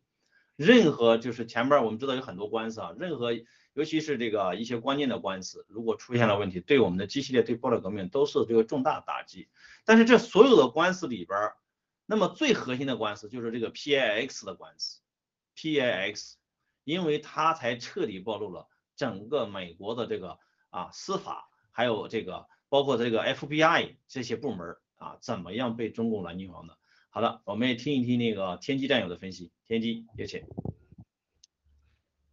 任何就是前边我们知道有很多官司啊，任何尤其是这个一些关键的官司，如果出现了问题，对我们的机器列、对暴力革命都是这个重大打击。但是这所有的官司里边，那么最核心的官司就是这个 PIX 的官司，PIX，因为它才彻底暴露了整个美国的这个啊司法，还有这个包括这个 FBI 这些部门。啊，怎么样被中共蓝金黄的？好了，我们也听一听那个天机战友的分析。天机，有请。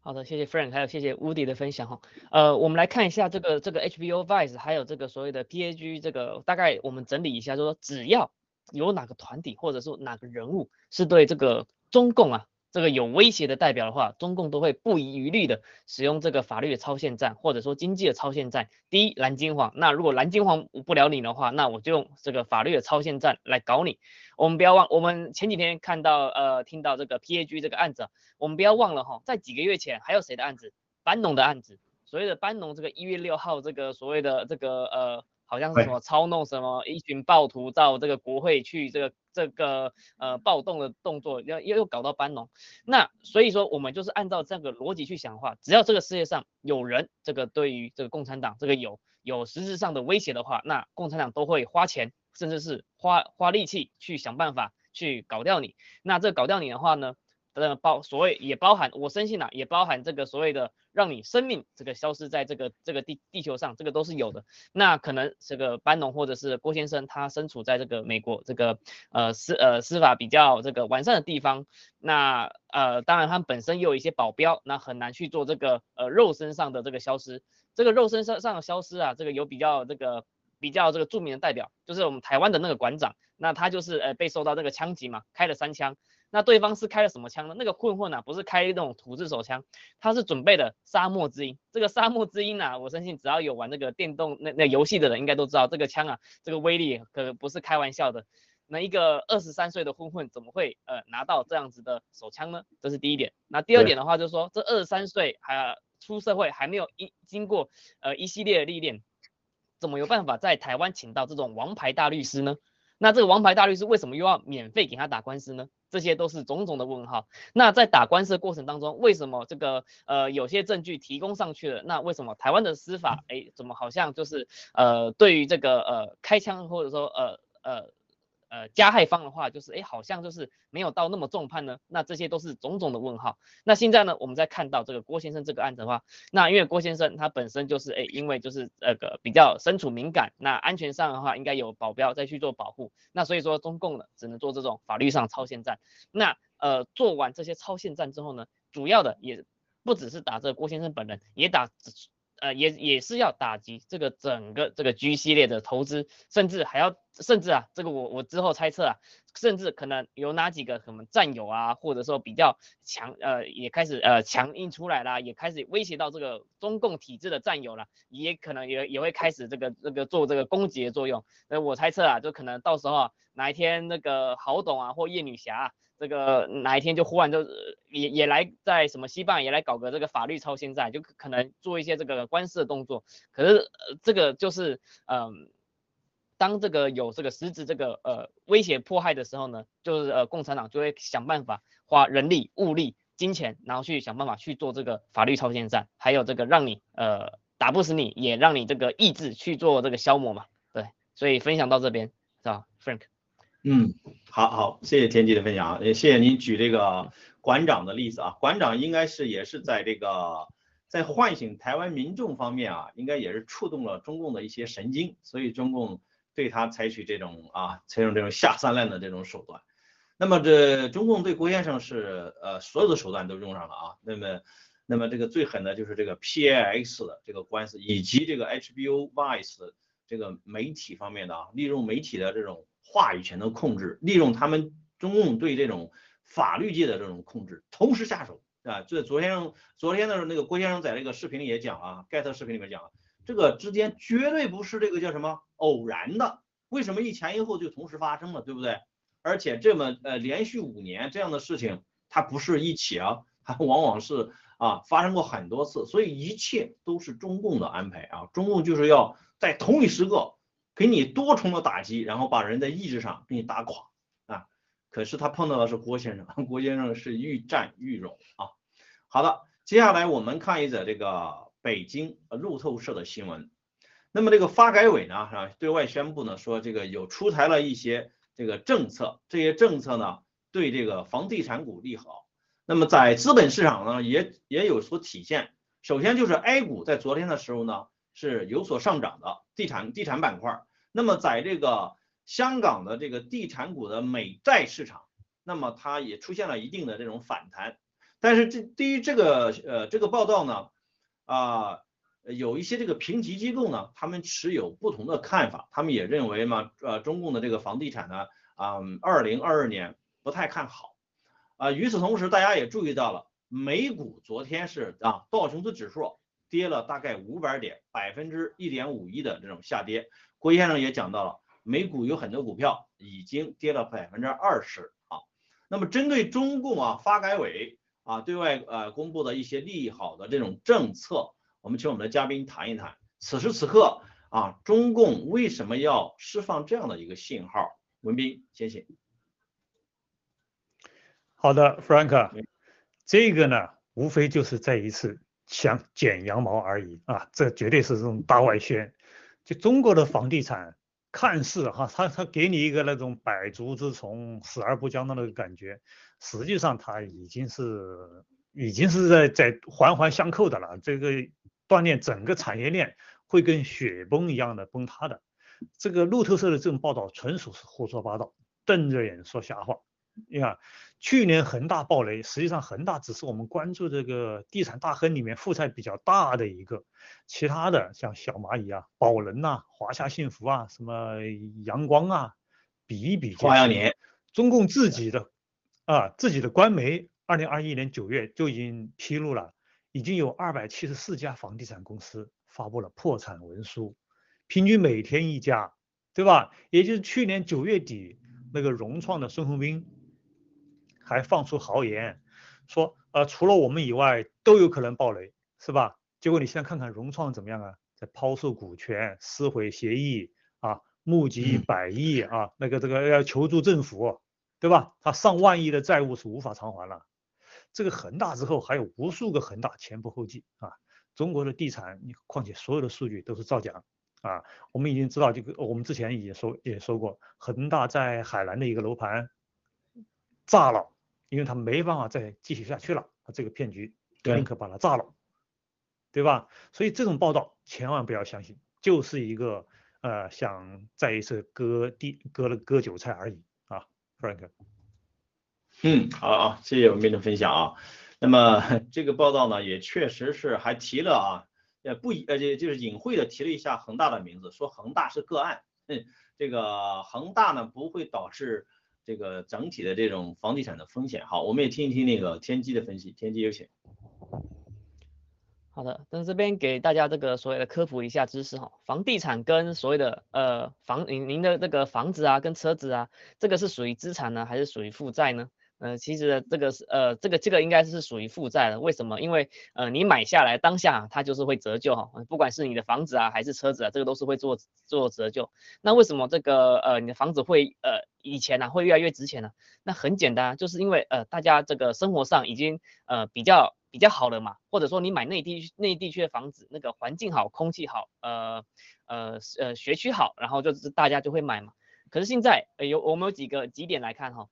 好的，谢谢 Frank，还有谢谢 Woody 的分享哈。呃，我们来看一下这个这个 HBO Vice，还有这个所谓的 PAG，这个大概我们整理一下，就说只要有哪个团体或者说哪个人物是对这个中共啊。这个有威胁的代表的话，中共都会不遗余力的使用这个法律的超限战，或者说经济的超限战。第一，蓝金黄，那如果蓝金黄不了你的话，那我就用这个法律的超限战来搞你。我们不要忘，我们前几天看到呃听到这个 PAG 这个案子，我们不要忘了哈，在几个月前还有谁的案子？班农的案子，所谓的班农这个一月六号这个所谓的这个呃。好像是什么操弄什么一群暴徒到这个国会去这个这个呃暴动的动作，要又又搞到班农，那所以说我们就是按照这个逻辑去想的话，只要这个世界上有人这个对于这个共产党这个有有实质上的威胁的话，那共产党都会花钱，甚至是花花力气去想办法去搞掉你。那这搞掉你的话呢，呃包所谓也包含我深信啊，也包含这个所谓的让你生命这个消失在这个这个地地球上，这个都是有的。那可能这个班农或者是郭先生他身处在这个美国这个呃司呃司法比较这个完善的地方，那呃当然他本身也有一些保镖，那很难去做这个呃肉身上的这个消失。这个肉身上上的消失啊，这个有比较这个。比较这个著名的代表就是我们台湾的那个馆长，那他就是呃被受到这个枪击嘛，开了三枪，那对方是开了什么枪呢？那个混混啊，不是开那种土制手枪，他是准备的沙漠之鹰。这个沙漠之鹰啊，我相信只要有玩那个电动那那游戏的人应该都知道，这个枪啊，这个威力可不是开玩笑的。那一个二十三岁的混混怎么会呃拿到这样子的手枪呢？这是第一点。那第二点的话就是说，这二十三岁还出社会还没有一经过呃一系列的历练。怎么有办法在台湾请到这种王牌大律师呢？那这个王牌大律师为什么又要免费给他打官司呢？这些都是种种的问号。那在打官司的过程当中，为什么这个呃有些证据提供上去了，那为什么台湾的司法哎怎么好像就是呃对于这个呃开枪或者说呃呃。呃，加害方的话就是，哎，好像就是没有到那么重判呢。那这些都是种种的问号。那现在呢，我们在看到这个郭先生这个案子的话，那因为郭先生他本身就是，哎，因为就是那个比较身处敏感，那安全上的话应该有保镖再去做保护。那所以说中共呢只能做这种法律上超限战。那呃做完这些超限战之后呢，主要的也不只是打这郭先生本人，也打。呃，也也是要打击这个整个这个 G 系列的投资，甚至还要，甚至啊，这个我我之后猜测啊，甚至可能有哪几个什么战友啊，或者说比较强，呃，也开始呃强硬出来啦，也开始威胁到这个中共体制的战友了，也可能也也会开始这个这个做这个攻击的作用。那我猜测啊，就可能到时候，哪一天那个郝董啊或叶女侠。这个哪一天就忽然就也也来在什么西班牙也来搞个这个法律超现在就可能做一些这个官司的动作。可是这个就是嗯，当这个有这个实质这个呃威胁迫害的时候呢，就是呃共产党就会想办法花人力物力金钱，然后去想办法去做这个法律超限战，还有这个让你呃打不死你也让你这个意志去做这个消磨嘛。对，所以分享到这边是吧，Frank。嗯，好好，谢谢天机的分享，也谢谢您举这个馆长的例子啊，馆长应该是也是在这个在唤醒台湾民众方面啊，应该也是触动了中共的一些神经，所以中共对他采取这种啊，采用这种下三滥的这种手段。那么这中共对郭先生是呃所有的手段都用上了啊，那么那么这个最狠的就是这个 PAX 的这个官司，以及这个 HBO Vice 这个媒体方面的啊，利用媒体的这种。话语权的控制，利用他们中共对这种法律界的这种控制，同时下手啊！这昨天昨天的那个郭先生在这个视频里也讲啊，盖特视频里面讲了，这个之间绝对不是这个叫什么偶然的，为什么一前一后就同时发生了，对不对？而且这么呃连续五年这样的事情，它不是一起啊，它往往是啊发生过很多次，所以一切都是中共的安排啊，中共就是要在同一时刻。给你多重的打击，然后把人的意志上给你打垮啊！可是他碰到的是郭先生，郭先生是愈战愈勇啊。好的，接下来我们看一则这个北京路透社的新闻。那么这个发改委呢，是吧？对外宣布呢，说这个有出台了一些这个政策，这些政策呢对这个房地产股利好。那么在资本市场呢也也有所体现。首先就是 A 股在昨天的时候呢。是有所上涨的地产地产板块，那么在这个香港的这个地产股的美债市场，那么它也出现了一定的这种反弹。但是这对于这个呃这个报道呢，啊有一些这个评级机构呢，他们持有不同的看法，他们也认为嘛，呃中共的这个房地产呢，啊二零二二年不太看好。啊与此同时，大家也注意到了，美股昨天是啊道琼斯指数。跌了大概五百点，百分之一点五一的这种下跌。郭先生也讲到了，美股有很多股票已经跌了百分之二十啊。那么针对中共啊发改委啊对外呃公布的一些利好的这种政策，我们请我们的嘉宾谈一谈。此时此刻啊，中共为什么要释放这样的一个信号？文斌，谢谢。好的，Frank，这个呢，无非就是再一次。想剪羊毛而已啊！这绝对是这种大外宣。就中国的房地产看似哈，他他给你一个那种百足之虫，死而不僵的那个感觉，实际上它已经是已经是在在环环相扣的了。这个锻炼整个产业链会跟雪崩一样的崩塌的。这个路透社的这种报道纯属是胡说八道，瞪着眼说瞎话。你看，去年恒大暴雷，实际上恒大只是我们关注这个地产大亨里面负债比较大的一个，其他的像小蚂蚁啊、宝能呐、华夏幸福啊、什么阳光啊，比一比。花样年，中共自己的啊自己的官媒，二零二一年九月就已经披露了，已经有二百七十四家房地产公司发布了破产文书，平均每天一家，对吧？也就是去年九月底，那个融创的孙宏斌。还放出豪言，说呃除了我们以外都有可能暴雷，是吧？结果你现在看看融创怎么样啊？在抛售股权、撕毁协议啊，募集百亿啊，那个这个要求助政府，对吧？他上万亿的债务是无法偿还了。这个恒大之后还有无数个恒大前仆后继啊。中国的地产，你况且所有的数据都是造假啊。我们已经知道这个，我们之前已经说也说过，恒大在海南的一个楼盘炸了。因为他没办法再继续下去了，他这个骗局宁可把它炸了，对吧？所以这种报道千万不要相信，就是一个呃想再一次割地割了割韭菜而已啊，Frank。嗯，好啊，谢谢文斌的分享啊。那么这个报道呢，也确实是还提了啊，呃不呃就就是隐晦的提了一下恒大的名字，说恒大是个案，嗯，这个恒大呢不会导致。这个整体的这种房地产的风险，好，我们也听一听那个天机的分析。天机有请。好的，那这边给大家这个所谓的科普一下知识哈，房地产跟所谓的呃房您您的这个房子啊跟车子啊，这个是属于资产呢还是属于负债呢？呃，其实这个是呃，这个这个应该是属于负债的。为什么？因为呃，你买下来当下它就是会折旧哈，不管是你的房子啊还是车子啊，这个都是会做做折旧。那为什么这个呃你的房子会呃以前呢会越来越值钱呢？那很简单，就是因为呃大家这个生活上已经呃比较比较好了嘛，或者说你买内地内地区的房子，那个环境好，空气好，呃呃呃学区好，然后就是大家就会买嘛。可是现在有我们有几个几点来看哈。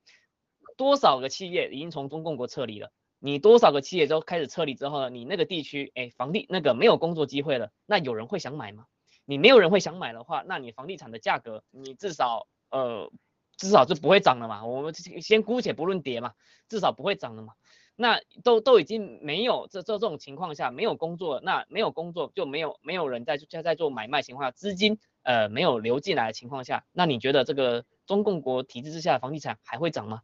多少个企业已经从中共国撤离了？你多少个企业都开始撤离之后呢？你那个地区，哎，房地那个没有工作机会了，那有人会想买吗？你没有人会想买的话，那你房地产的价格，你至少呃至少就不会涨了嘛。我们先姑且不论跌嘛，至少不会涨了嘛。那都都已经没有这这这种情况下没有工作，那没有工作就没有没有人在在在做买卖情况下，资金呃没有流进来的情况下，那你觉得这个中共国体制之下的房地产还会涨吗？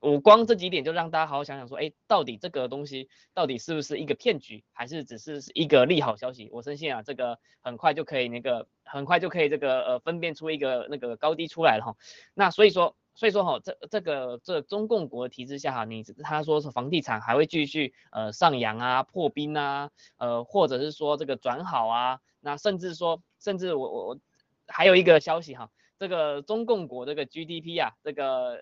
我光这几点就让大家好好想想，说，哎，到底这个东西到底是不是一个骗局，还是只是一个利好消息？我深信啊，这个很快就可以那个，很快就可以这个呃分辨出一个那个高低出来了哈。那所以说，所以说哈，这这个这中共国体制下哈，你他说是房地产还会继续呃上扬啊、破冰啊，呃或者是说这个转好啊，那甚至说，甚至我我我还有一个消息哈，这个中共国这个 GDP 啊，这个。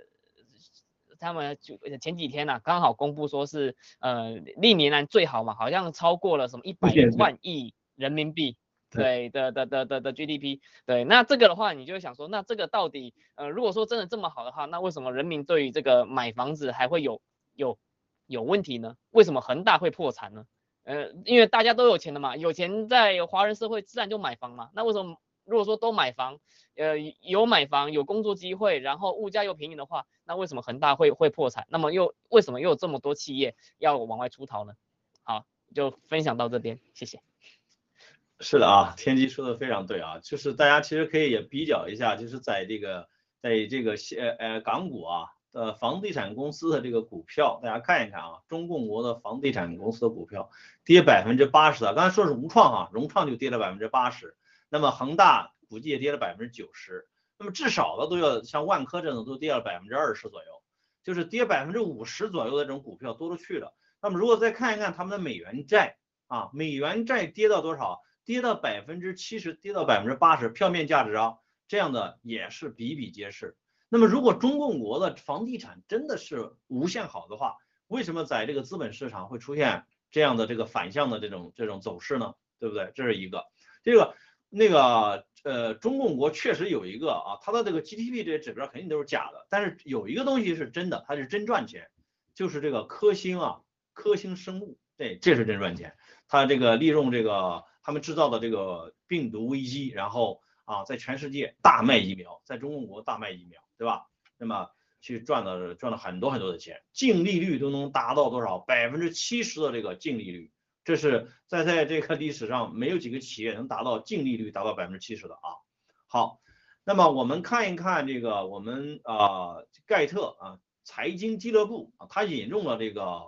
他们就前几天呢，刚好公布说是呃历年来最好嘛，好像超过了什么一百万亿人民币，对的的的的的 GDP，对，那这个的话，你就想说，那这个到底呃如果说真的这么好的话，那为什么人民对于这个买房子还会有有有问题呢？为什么恒大会破产呢？呃，因为大家都有钱的嘛，有钱在华人社会自然就买房嘛，那为什么？如果说都买房，呃，有买房，有工作机会，然后物价又便宜的话，那为什么恒大会会破产？那么又为什么又有这么多企业要往外出逃呢？好，就分享到这边，谢谢。是的啊，天机说的非常对啊，就是大家其实可以也比较一下，就是在这个在这个呃呃港股啊的房地产公司的这个股票，大家看一看啊，中共国的房地产公司的股票跌百分之八十啊，刚才说是融创啊，融创就跌了百分之八十。那么恒大估计也跌了百分之九十，那么至少的都要像万科这种都跌了百分之二十左右，就是跌百分之五十左右的这种股票多了去了。那么如果再看一看他们的美元债啊，美元债跌到多少？跌到百分之七十，跌到百分之八十，票面价值啊，这样的也是比比皆是。那么如果中共国的房地产真的是无限好的话，为什么在这个资本市场会出现这样的这个反向的这种这种走势呢？对不对？这是一个，这个。那个呃，中共国确实有一个啊，它的这个 GDP 这些指标肯定都是假的，但是有一个东西是真的，它是真赚钱，就是这个科兴啊，科兴生物，对，这是真赚钱。它这个利用这个他们制造的这个病毒危机，然后啊，在全世界大卖疫苗，在中共国大卖疫苗，对吧？那么去赚了赚了很多很多的钱，净利率都能达到多少？百分之七十的这个净利率。这是在在这个历史上没有几个企业能达到净利率达到百分之七十的啊。好，那么我们看一看这个我们啊盖特啊财经俱乐部啊，他引用了这个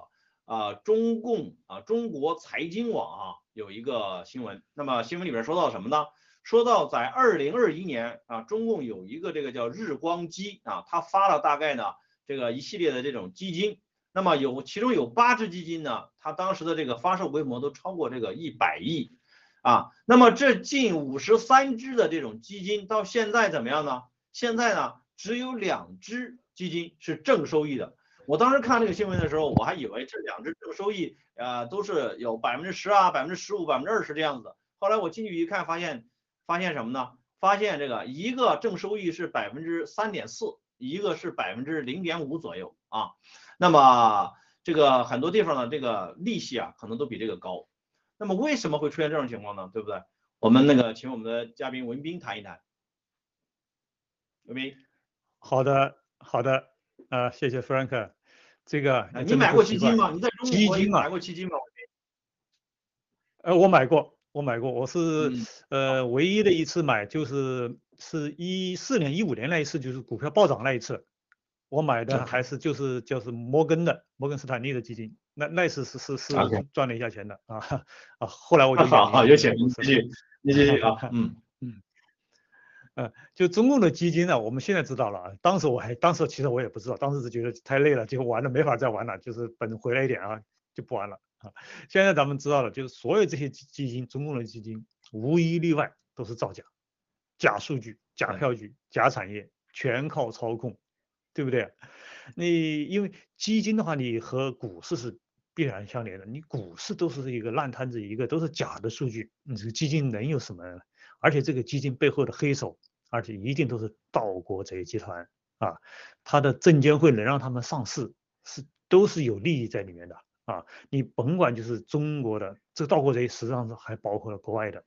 啊中共啊中国财经网啊有一个新闻。那么新闻里边说到什么呢？说到在二零二一年啊，中共有一个这个叫日光机啊，他发了大概呢这个一系列的这种基金。那么有其中有八只基金呢，它当时的这个发售规模都超过这个一百亿啊。那么这近五十三只的这种基金到现在怎么样呢？现在呢只有两只基金是正收益的。我当时看这个新闻的时候，我还以为这两只正收益呃都是有百分之十啊、百分之十五、百分之二十这样子。后来我进去一看，发现发现什么呢？发现这个一个正收益是百分之三点四，一个是百分之零点五左右啊。那么这个很多地方呢，这个利息啊，可能都比这个高。那么为什么会出现这种情况呢？对不对？我们那个请我们的嘉宾文斌谈一谈。文斌，好的，好的，呃，谢谢 Frank。这个你买过基金吗？你在中国买过基金吗？呃，我买过，我买过，我是呃唯一的一次买就是是一四年、一五年那一次，就是股票暴涨那一次。我买的还是就是就是摩根的摩根斯坦利的基金，那那次是是是赚了一下钱的啊啊，后来我就好好有钱，继续继续啊，嗯。嗯，呃，就中共的基金呢，我们现在知道了啊，当时我还当时其实我也不知道，当时是觉得太累了，就玩的没法再玩了，就是本回来一点啊就不玩了啊。现在咱们知道了，就是所有这些基金，中共的基金无一例外都是造假，假数据、假票据、假产业，全靠操控。对不对？你因为基金的话，你和股市是必然相连的。你股市都是一个烂摊子，一个都是假的数据，你这个基金能有什么？而且这个基金背后的黑手，而且一定都是盗国贼集团啊！他的证监会能让他们上市，是都是有利益在里面的啊！你甭管就是中国的这个盗国贼，实际上是还包括了国外的。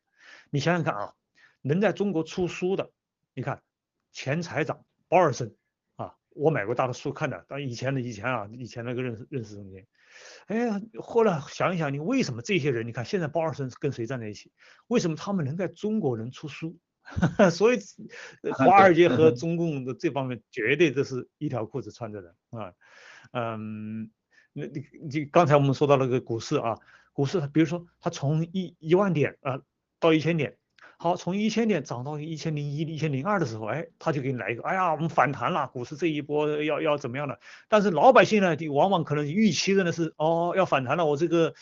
你想想看啊，能在中国出书的，你看前财长保尔森啊。我买过他的书看的，但以前的以前啊，以前那个认识认识中间，哎，后来想一想，你为什么这些人，你看现在鲍尔森跟谁站在一起？为什么他们能在中国能出书？所以华尔街和中共的这方面绝对都是一条裤子穿着的啊。嗯，那你你刚才我们说到那个股市啊，股市比如说它从一一万点啊到一千点。好，从一千点涨到一千零一、一千零二的时候，哎，他就给你来一个，哎呀，我们反弹了，股市这一波要要怎么样的？但是老百姓呢，往往可能预期的呢是，哦，要反弹了，我这个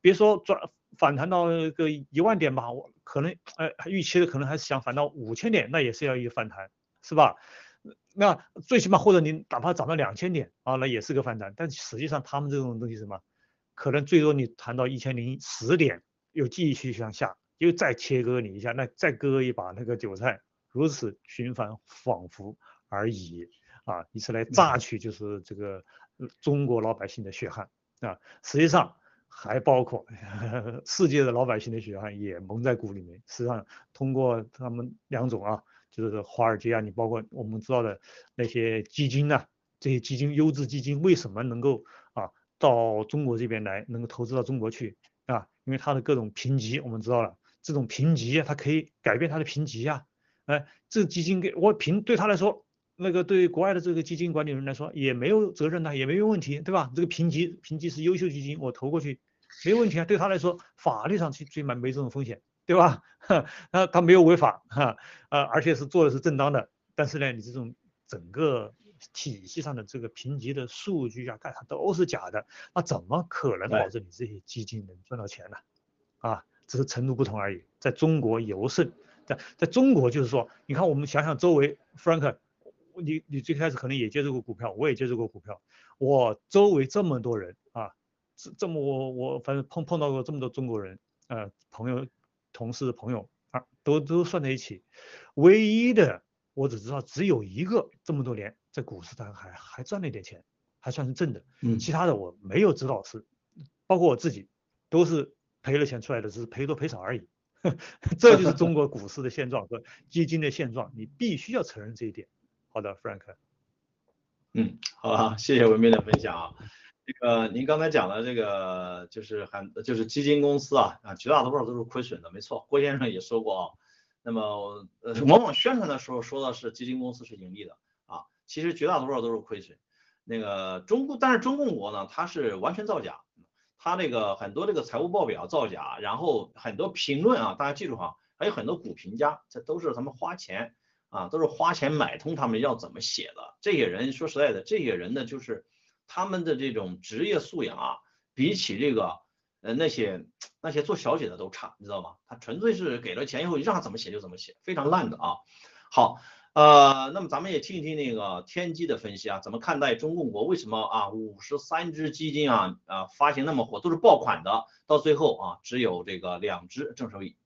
别说转反弹到个一万点吧，我可能，哎，预期的可能还是想反到五千点，那也是要一个反弹，是吧？那最起码或者你哪怕涨到两千点啊，那也是个反弹。但实际上他们这种东西什么，可能最多你谈到一千零十点，又继续向下。又再切割你一下，那再割一把那个韭菜，如此循环仿佛而已啊！以此来榨取就是这个中国老百姓的血汗啊！实际上还包括世界的老百姓的血汗也蒙在鼓里面。实际上通过他们两种啊，就是华尔街啊，你包括我们知道的那些基金呢，这些基金优质基金为什么能够啊到中国这边来，能够投资到中国去啊？因为它的各种评级我们知道了。这种评级啊，它可以改变它的评级呀，哎，这基金给我评，对他来说，那个对国外的这个基金管理人来说也没有责任呐，也没有问题，对吧？这个评级评级是优秀基金，我投过去没问题啊，对他来说法律上去最满没这种风险，对吧？他他没有违法哈，呃，而且是做的是正当的，但是呢，你这种整个体系上的这个评级的数据啊，干啥都是假的，那怎么可能保证你这些基金能赚到钱呢？啊？只是程度不同而已。在中国尤甚，在在中国就是说，你看我们想想周围，Frank，你你最开始可能也接触过股票，我也接触过股票。我周围这么多人啊，这这么我我反正碰碰到过这么多中国人，呃，朋友、同事、朋友啊，都都算在一起。唯一的我只知道只有一个这么多年在股市上还还赚了一点钱，还算是挣的。嗯其他的我没有知道是，包括我自己都是赔了钱出来的，只是赔多赔少而已。这就是中国股市的现状和基金的现状，你必须要承认这一点。好的，Frank。嗯，好啊，谢谢文斌的分享啊。这个您刚才讲的这个就是很就是基金公司啊啊，绝大多数都是亏损的，没错。郭先生也说过啊。那么，往往宣传的时候说的是基金公司是盈利的啊，其实绝大多数都是亏损。那个中共，但是中共国呢，它是完全造假，他这个很多这个财务报表造假，然后很多评论啊，大家记住哈，还有很多股评家，这都是他们花钱啊，都是花钱买通他们要怎么写的。这些人说实在的，这些人呢，就是他们的这种职业素养啊，比起这个呃那些那些做小姐的都差，你知道吗？他纯粹是给了钱以后，让他怎么写就怎么写，非常烂的啊。好，呃，那么咱们也听一听那个天机的分析啊，怎么看待中共国为什么啊五十三只基金啊啊发行那么火，都是爆款的，到最后啊只有这个两只正收益。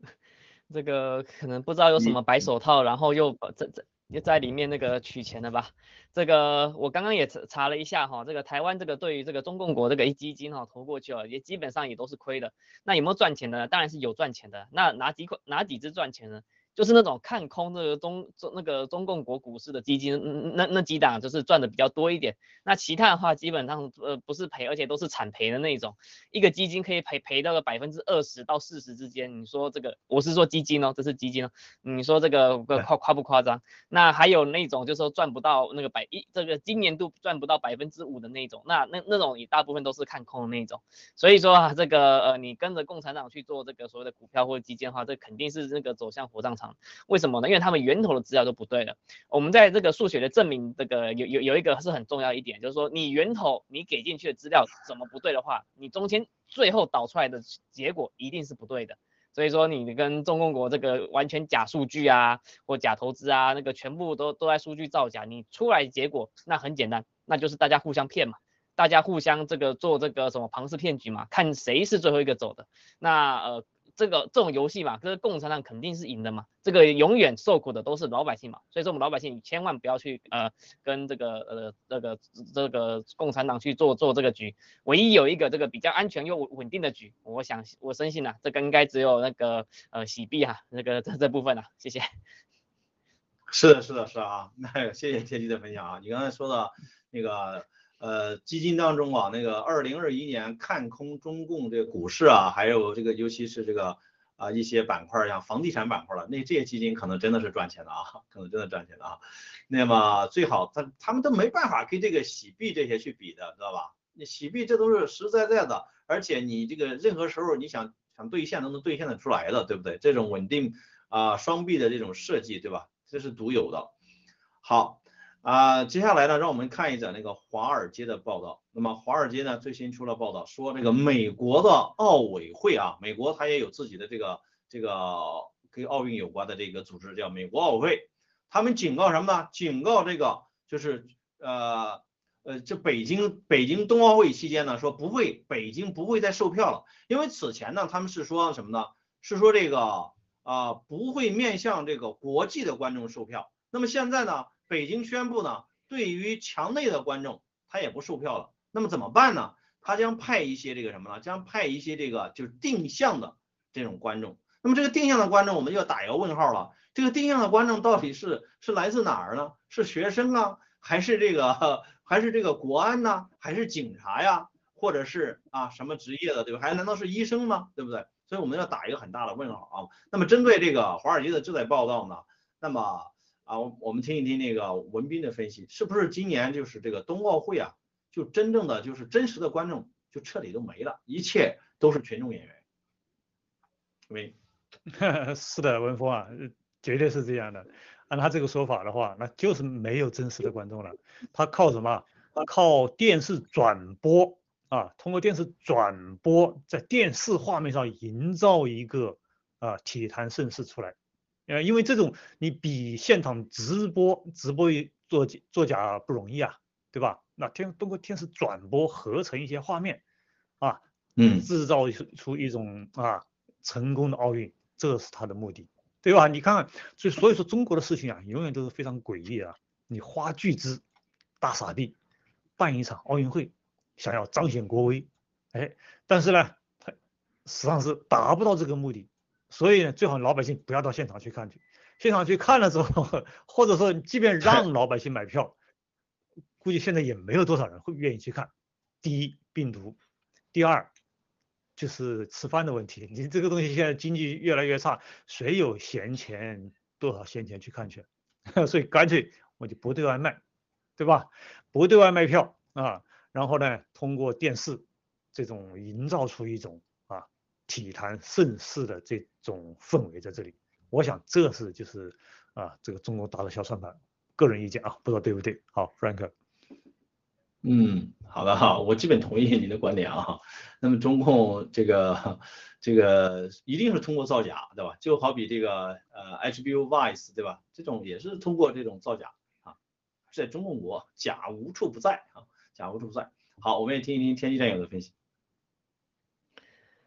这个可能不知道有什么白手套，然后又把这这又在里面那个取钱的吧？这个我刚刚也查查了一下哈，这个台湾这个对于这个中共国这个基金哈投过去了，也基本上也都是亏的。那有没有赚钱的？当然是有赚钱的。那哪几款哪几只赚钱呢？就是那种看空这个中中那个中共国股市的基金，嗯那那几档就是赚的比较多一点。那其他的话基本上呃不是赔，而且都是惨赔的那种。一个基金可以赔赔到个百分之二十到四十之间，你说这个我是说基金哦，这是基金哦，你说这个夸夸不夸张？那还有那种就是说赚不到那个百一这个今年度赚不到百分之五的那种，那那那种也大部分都是看空的那种。所以说啊，这个呃你跟着共产党去做这个所谓的股票或者基金的话，这肯定是这个走向火葬场。为什么呢？因为他们源头的资料都不对的。我们在这个数学的证明，这个有有有一个是很重要一点，就是说你源头你给进去的资料怎么不对的话，你中间最后导出来的结果一定是不对的。所以说你跟中共国这个完全假数据啊，或假投资啊，那个全部都都在数据造假，你出来结果那很简单，那就是大家互相骗嘛。大家互相这个做这个什么庞氏骗局嘛，看谁是最后一个走的。那呃。这个这种游戏嘛，就是共产党肯定是赢的嘛，这个永远受苦的都是老百姓嘛，所以说我们老百姓千万不要去呃跟这个呃这个这个共产党去做做这个局，唯一有一个这个比较安全又稳定的局，我想我深信啊，这个应该只有那个呃洗币哈，那个这这部分啊，谢谢。是的，是的，是啊，那谢谢天机的分享啊，你刚才说的那个。呃，基金当中啊，那个二零二一年看空中共这个股市啊，还有这个尤其是这个啊一些板块，像房地产板块了，那这些基金可能真的是赚钱的啊，可能真的赚钱的啊。那么最好他他们都没办法跟这个洗币这些去比的，知道吧？你洗币这都是实实在在的，而且你这个任何时候你想想兑现都能兑现得出来的，对不对？这种稳定啊双币的这种设计，对吧？这是独有的。好。啊，接下来呢，让我们看一下那个华尔街的报道。那么华尔街呢最新出了报道，说这个美国的奥委会啊，美国它也有自己的这个这个跟奥运有关的这个组织，叫美国奥委会。他们警告什么呢？警告这个就是呃呃，这北京北京冬奥会期间呢，说不会，北京不会再售票了，因为此前呢，他们是说什么呢？是说这个啊不会面向这个国际的观众售票。那么现在呢？北京宣布呢，对于墙内的观众，他也不售票了。那么怎么办呢？他将派一些这个什么呢？将派一些这个就是定向的这种观众。那么这个定向的观众，我们就要打一个问号了。这个定向的观众到底是是来自哪儿呢？是学生啊，还是这个 还是这个国安呢？还是警察呀？或者是啊什么职业的，对吧？还难道是医生吗？对不对？所以我们要打一个很大的问号啊。那么针对这个华尔街的这在报道呢，那么。啊，我我们听一听那个文斌的分析，是不是今年就是这个冬奥会啊，就真正的就是真实的观众就彻底都没了，一切都是群众演员。喂，是的，文峰啊，绝对是这样的。按他这个说法的话，那就是没有真实的观众了。他靠什么？他靠电视转播啊，通过电视转播，在电视画面上营造一个啊体坛盛世出来。呃，因为这种你比现场直播直播做作假不容易啊，对吧？那天通过电视转播合成一些画面，啊，嗯，制造出一种啊成功的奥运，这是他的目的，对吧？你看看，所以所以说中国的事情啊，永远都是非常诡异啊。你花巨资大傻逼办一场奥运会，想要彰显国威，哎，但是呢，他实际上是达不到这个目的。所以呢，最好老百姓不要到现场去看去。现场去看了之后，或者说即便让老百姓买票，估计现在也没有多少人会愿意去看。第一，病毒；第二，就是吃饭的问题。你这个东西现在经济越来越差，谁有闲钱多少闲钱去看去？所以干脆我就不对外卖，对吧？不对外卖票啊，然后呢，通过电视这种营造出一种体坛盛世的这种氛围在这里。我想这是就是啊，这个中国打的小算盘，个人意见啊，不知道对不对？好，Frank。嗯，好的哈，我基本同意您的观点啊。那么中共这个这个一定是通过造假，对吧？就好比这个呃 HBO Vice，对吧？这种也是通过这种造假啊，在中共国假无处不在啊，假无处不在。好，我们也听一听天气战友的分析。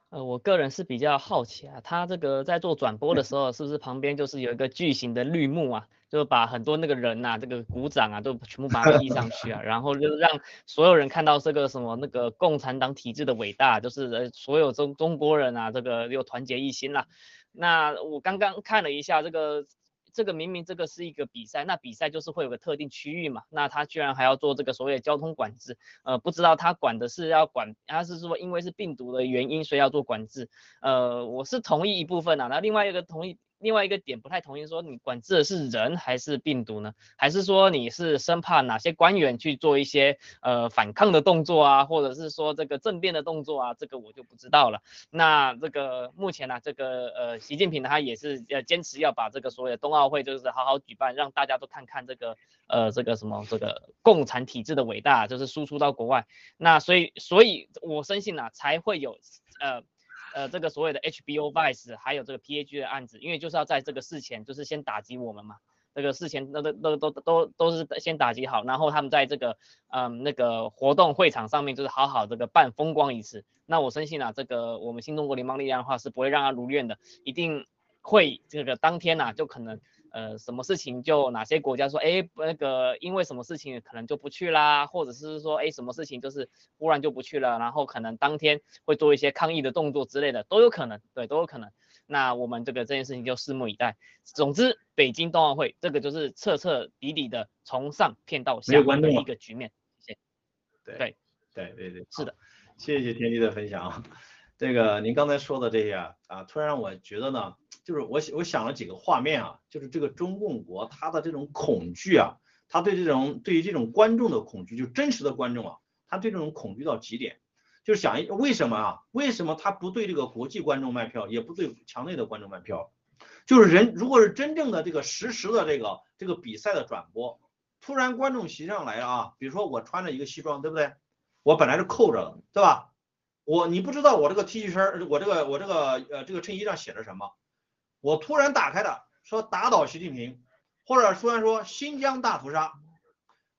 呃，我个人是比较好奇啊，他这个在做转播的时候，是不是旁边就是有一个巨型的绿幕啊，就把很多那个人呐，这个鼓掌啊，都全部把它披上去啊，然后就让所有人看到这个什么那个共产党体制的伟大，就是呃所有中中国人啊，这个又团结一心了。那我刚刚看了一下这个。这个明明这个是一个比赛，那比赛就是会有个特定区域嘛，那他居然还要做这个所谓的交通管制，呃，不知道他管的是要管，他是说因为是病毒的原因，所以要做管制，呃，我是同意一部分啊，那另外一个同意。另外一个点不太同意，说你管制的是人还是病毒呢？还是说你是生怕哪些官员去做一些呃反抗的动作啊，或者是说这个政变的动作啊？这个我就不知道了。那这个目前呢，这个呃习近平他也是要坚持要把这个所谓的冬奥会就是好好举办，让大家都看看这个呃这个什么这个共产体制的伟大，就是输出到国外。那所以所以我深信呢，才会有呃。呃，这个所谓的 HBO Vice 还有这个 PAG 的案子，因为就是要在这个事前，就是先打击我们嘛。这个事前都都都都都都是先打击好，然后他们在这个嗯那个活动会场上面，就是好好这个办风光一次。那我深信啊，这个我们新中国联邦力量的话是不会让他如愿的，一定会这个当天呐就可能。呃，什么事情就哪些国家说，哎，那个因为什么事情可能就不去啦，或者是说，哎，什么事情就是忽然就不去了，然后可能当天会做一些抗议的动作之类的，都有可能，对，都有可能。那我们这个这件事情就拭目以待。总之，北京冬奥会这个就是彻彻底底的从上骗到下的一个局面。谢谢。对对对对对，是的，谢谢天机的分享。这个您刚才说的这些啊，突然我觉得呢。就是我我想了几个画面啊，就是这个中共国他的这种恐惧啊，他对这种对于这种观众的恐惧，就真实的观众啊，他对这种恐惧到极点，就是想为什么啊？为什么他不对这个国际观众卖票，也不对墙内的观众卖票？就是人如果是真正的这个实时的这个这个比赛的转播，突然观众席上来啊，比如说我穿着一个西装，对不对？我本来是扣着的，对吧？我你不知道我这个 T 恤衫，我这个我这个呃这个衬衣上写着什么？我突然打开的，说打倒习近平，或者突然说新疆大屠杀，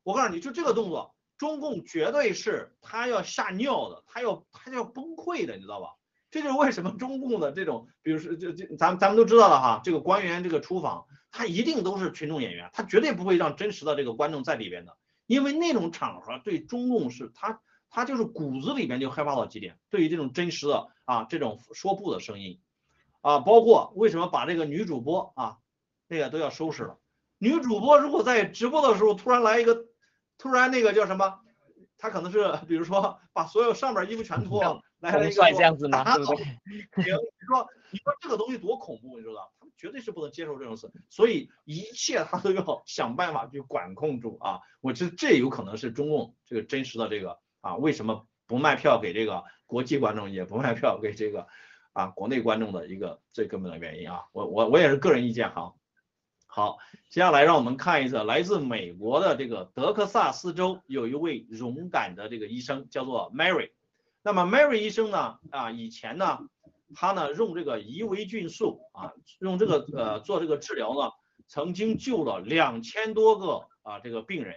我告诉你就这个动作，中共绝对是他要吓尿的，他要他要崩溃的，你知道吧？这就是为什么中共的这种，比如说这这咱咱们都知道了哈，这个官员这个出访，他一定都是群众演员，他绝对不会让真实的这个观众在里边的，因为那种场合对中共是他他就是骨子里边就害怕到极点，对于这种真实的啊这种说不的声音。啊，包括为什么把这个女主播啊，那个都要收拾了。女主播如果在直播的时候突然来一个，突然那个叫什么，她可能是比如说把所有上面衣服全脱了，来了一个这样子吗？对不对？你说你说这个东西多恐怖，你知道他们绝对是不能接受这种事，所以一切他都要想办法去管控住啊。我觉得这有可能是中共这个真实的这个啊，为什么不卖票给这个国际观众，也不卖票给这个。啊，国内观众的一个最根本的原因啊，我我我也是个人意见哈。好，接下来让我们看一次来自美国的这个德克萨斯州有一位勇敢的这个医生，叫做 Mary。那么 Mary 医生呢，啊，以前呢，他呢用这个伊维菌素啊，用这个呃做这个治疗呢，曾经救了两千多个啊这个病人。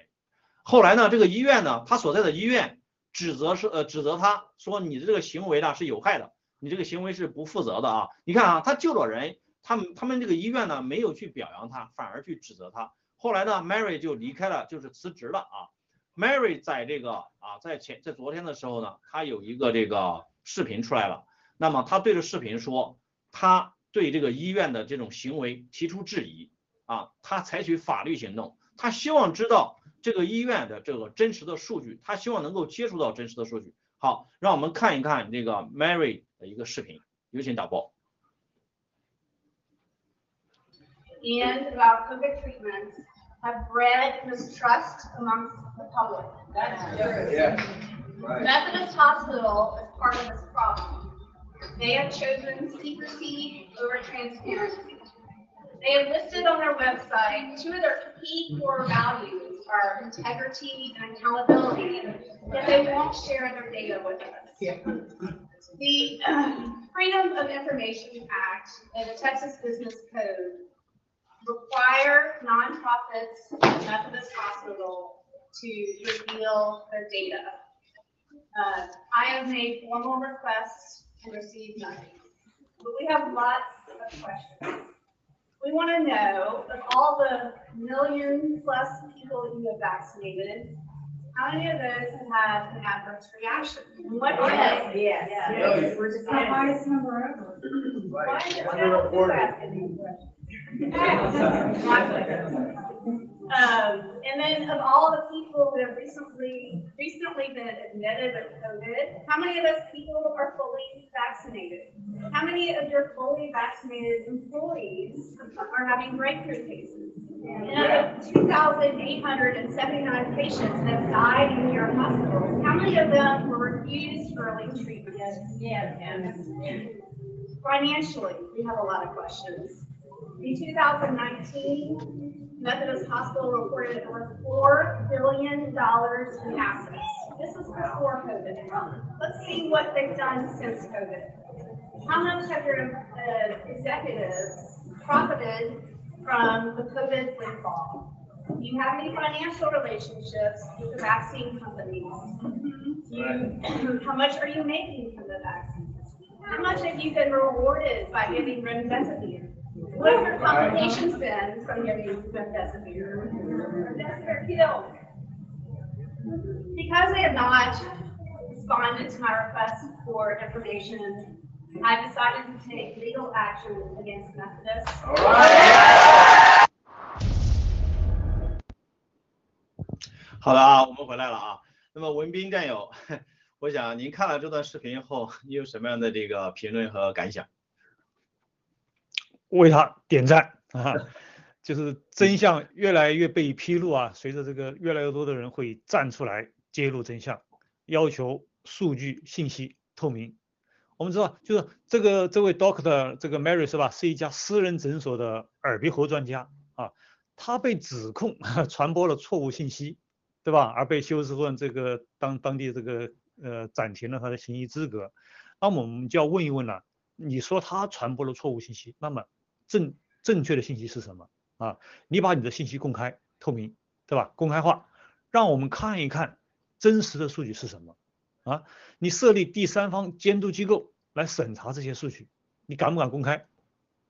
后来呢，这个医院呢，他所在的医院指责是呃指责他说你的这个行为呢是有害的。你这个行为是不负责的啊！你看啊，他救了人，他们他们这个医院呢没有去表扬他，反而去指责他。后来呢，Mary 就离开了，就是辞职了啊。Mary 在这个啊，在前在昨天的时候呢，他有一个这个视频出来了。那么他对着视频说，他对这个医院的这种行为提出质疑啊，他采取法律行动，他希望知道这个医院的这个真实的数据，他希望能够接触到真实的数据。好，让我们看一看这个 Mary 的一个视频，有请导播。And about COVID treatments have bred mistrust amongst the public. That's true. Yeah. Right. Methodist Hospital is part of this problem. They have chosen secrecy over transparency. They have listed on their website two of their key core values are integrity and accountability, that they won't share their data with us. Yeah. The uh, Freedom of Information Act and the Texas Business Code require nonprofits and Methodist Hospital to reveal their data. Uh, I have made formal requests and received nothing. But we have lots of questions. We want to know of all the million plus people you have vaccinated, how many of those have had an adverse reaction? And What are Yes, they? yes, yes. We're just- The highest number ever. Why is it Underreported. Um, and then of all the people who have recently, recently been admitted with COVID, how many of those people are fully vaccinated? How many of your fully vaccinated employees are having breakthrough cases? And of the two thousand eight hundred and seventy-nine patients that have died in your hospitals, how many of them were refused early treatment? Yes. Financially, we have a lot of questions. In 2019, Methodist Hospital reported over $4 billion in assets. This was before COVID. Let's see what they've done since COVID. How much have your uh, executives profited from the COVID windfall? Do you have any financial relationships with the vaccine companies? How much are you making from the vaccines? How much have you been rewarded by giving remdesivir? What have your complications been from getting youth investigator? Investigator Because they have not responded to my request for information, I decided to take legal action against Methodist. All right. 好的啊，我们回来了啊。那么文斌战友，我想您看了这段视频后，你有什么样的这个评论和感想？为他点赞啊！就是真相越来越被披露啊，随着这个越来越多的人会站出来揭露真相，要求数据信息透明。我们知道，就是这个这位 Doctor 这个 Mary 是吧，是一家私人诊所的耳鼻喉专家啊，他被指控 传播了错误信息，对吧？而被休斯顿这个当当地这个呃暂停了他的行医资格。那么我们就要问一问了，你说他传播了错误信息，那么正正确的信息是什么啊？你把你的信息公开透明，对吧？公开化，让我们看一看真实的数据是什么啊？你设立第三方监督机构来审查这些数据，你敢不敢公开？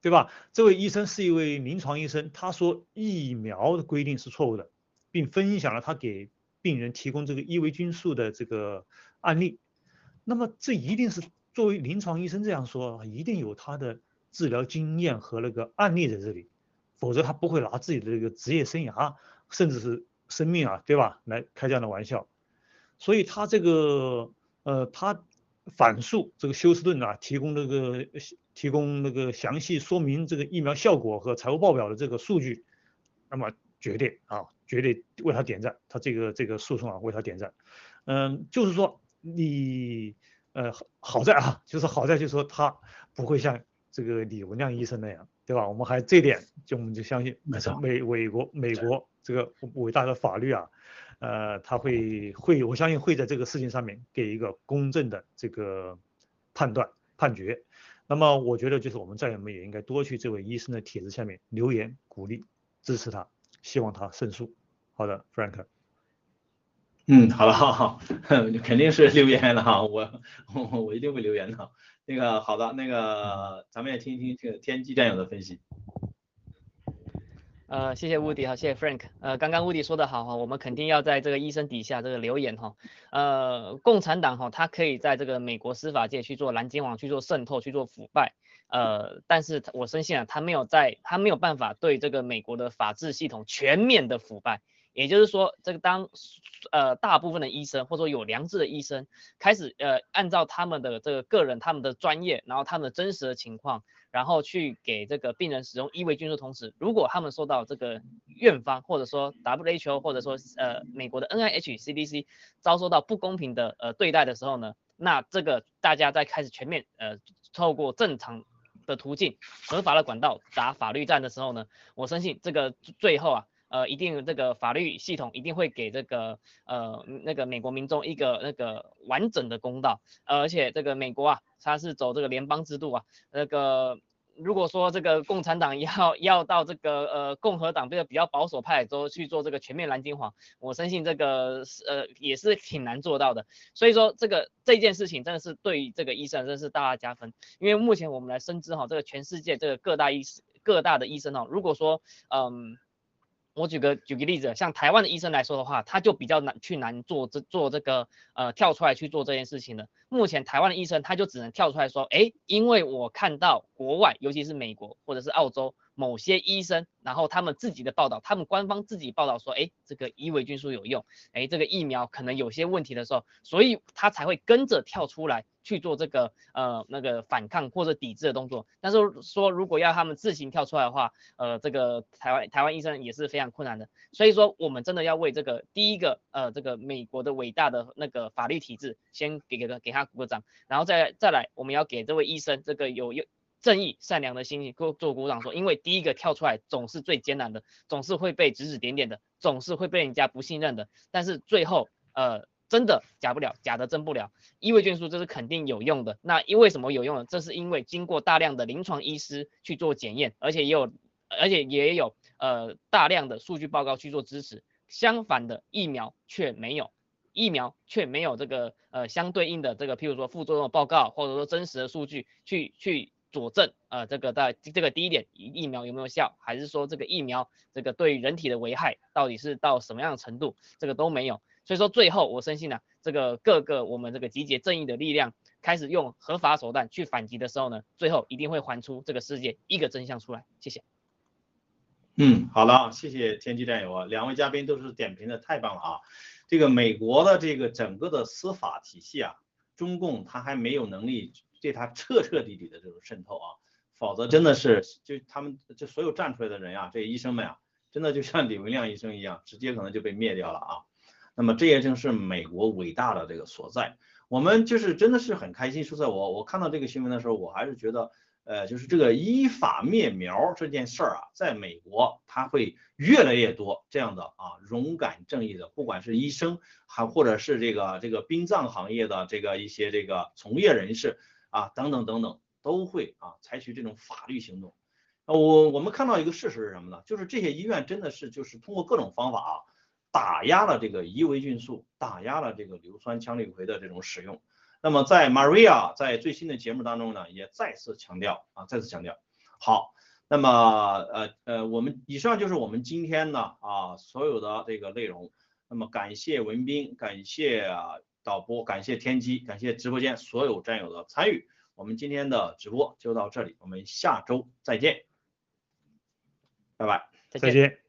对吧？这位医生是一位临床医生，他说疫苗的规定是错误的，并分享了他给病人提供这个伊维菌素的这个案例。那么这一定是作为临床医生这样说，一定有他的治疗经验和那个案例在这里，否则他不会拿自己的这个职业生涯甚至是生命啊，对吧，来开这样的玩笑。所以他这个呃，他反诉这个休斯顿啊，提供那个提供那个详细说明这个疫苗效果和财务报表的这个数据，那么绝对啊，绝对为他点赞，他这个这个诉讼啊为他点赞。嗯，就是说你呃好在啊，就是好在就是说他不会像这个李文亮医生那样，对吧？我们还这点就我们就相信，没错，美美国美国这个伟大的法律啊，呃，他会会我相信会在这个事情上面给一个公正的这个判断判决。那么我觉得就是我们战友们也应该多去这位医生的帖子下面留言鼓励支持他，希望他胜诉。好的，Frank。嗯，好了，好好，肯定是留言了哈，我我我一定会留言的。那个好的，那个咱们也听一听这个天机战友的分析。呃，谢谢乌迪哈，谢谢 Frank。呃，刚刚乌迪说的好哈，我们肯定要在这个医生底下这个留言哈。呃，共产党哈，他可以在这个美国司法界去做蓝金网，去做渗透，去做腐败。呃，但是我深信啊，他没有在，他没有办法对这个美国的法治系统全面的腐败。也就是说，这个当呃大部分的医生或者说有良知的医生开始呃按照他们的这个个人他们的专业，然后他们的真实的情况，然后去给这个病人使用伊维菌素，同时如果他们受到这个院方或者说 WHO 或者说呃美国的 NIH CDC 遭受到不公平的呃对待的时候呢，那这个大家在开始全面呃透过正常的途径合法的管道打法律战的时候呢，我相信这个最后啊。呃，一定这个法律系统一定会给这个呃那个美国民众一个那个完整的公道，而且这个美国啊，它是走这个联邦制度啊，那个如果说这个共产党 要要到这个呃共和党这个比较保守派都去做这个全面蓝金黄，我相信这个呃也是挺难做到的。所以说这个这件事情真的是对于这个医生真是大大加分，因为目前我们来深知哈，这个全世界这个各大医各大的医生哈，如果说嗯。我举个举个例子，像台湾的医生来说的话，他就比较难去难做这做这个呃跳出来去做这件事情的。目前台湾的医生他就只能跳出来说，哎，因为我看到国外，尤其是美国或者是澳洲。某些医生，然后他们自己的报道，他们官方自己报道说，哎，这个伊维菌素有用，哎，这个疫苗可能有些问题的时候，所以他才会跟着跳出来去做这个呃那个反抗或者抵制的动作。但是说如果要他们自行跳出来的话，呃，这个台湾台湾医生也是非常困难的。所以说我们真的要为这个第一个呃这个美国的伟大的那个法律体制先给给个给他鼓个掌，然后再再来我们要给这位医生这个有有。正义善良的心情做做鼓掌说，因为第一个跳出来总是最艰难的，总是会被指指点点的，总是会被人家不信任的。但是最后，呃，真的假不了，假的真不了。伊维菌素这是肯定有用的。那因为什么有用呢？这是因为经过大量的临床医师去做检验，而且也有，而且也有呃大量的数据报告去做支持。相反的疫苗却没有，疫苗却没有这个呃相对应的这个，譬如说副作用报告，或者说真实的数据去去。佐证，呃，这个在这个第一点，疫苗有没有效，还是说这个疫苗这个对人体的危害到底是到什么样的程度，这个都没有。所以说最后我深信呢，这个各个我们这个集结正义的力量，开始用合法手段去反击的时候呢，最后一定会还出这个世界一个真相出来。谢谢。嗯，好了，谢谢天机战友啊，两位嘉宾都是点评的太棒了啊。这个美国的这个整个的司法体系啊，中共他还没有能力。对他彻彻底底的这种渗透啊，否则真的是就他们就所有站出来的人呀，这些医生们啊，真的就像李文亮医生一样，直接可能就被灭掉了啊。那么这也正是美国伟大的这个所在。我们就是真的是很开心，说在我我看到这个新闻的时候，我还是觉得，呃，就是这个依法灭苗这件事儿啊，在美国它会越来越多这样的啊勇敢正义的，不管是医生还或者是这个这个殡葬行业的这个一些这个从业人士。啊，等等等等，都会啊采取这种法律行动。我我们看到一个事实是什么呢？就是这些医院真的是就是通过各种方法啊，打压了这个伊维菌素，打压了这个硫酸羟氯喹的这种使用。那么在 Maria 在最新的节目当中呢，也再次强调啊，再次强调。好，那么呃呃，我们以上就是我们今天呢啊所有的这个内容。那么感谢文斌，感谢啊。导播，感谢天机，感谢直播间所有战友的参与。我们今天的直播就到这里，我们下周再见，拜拜，再见。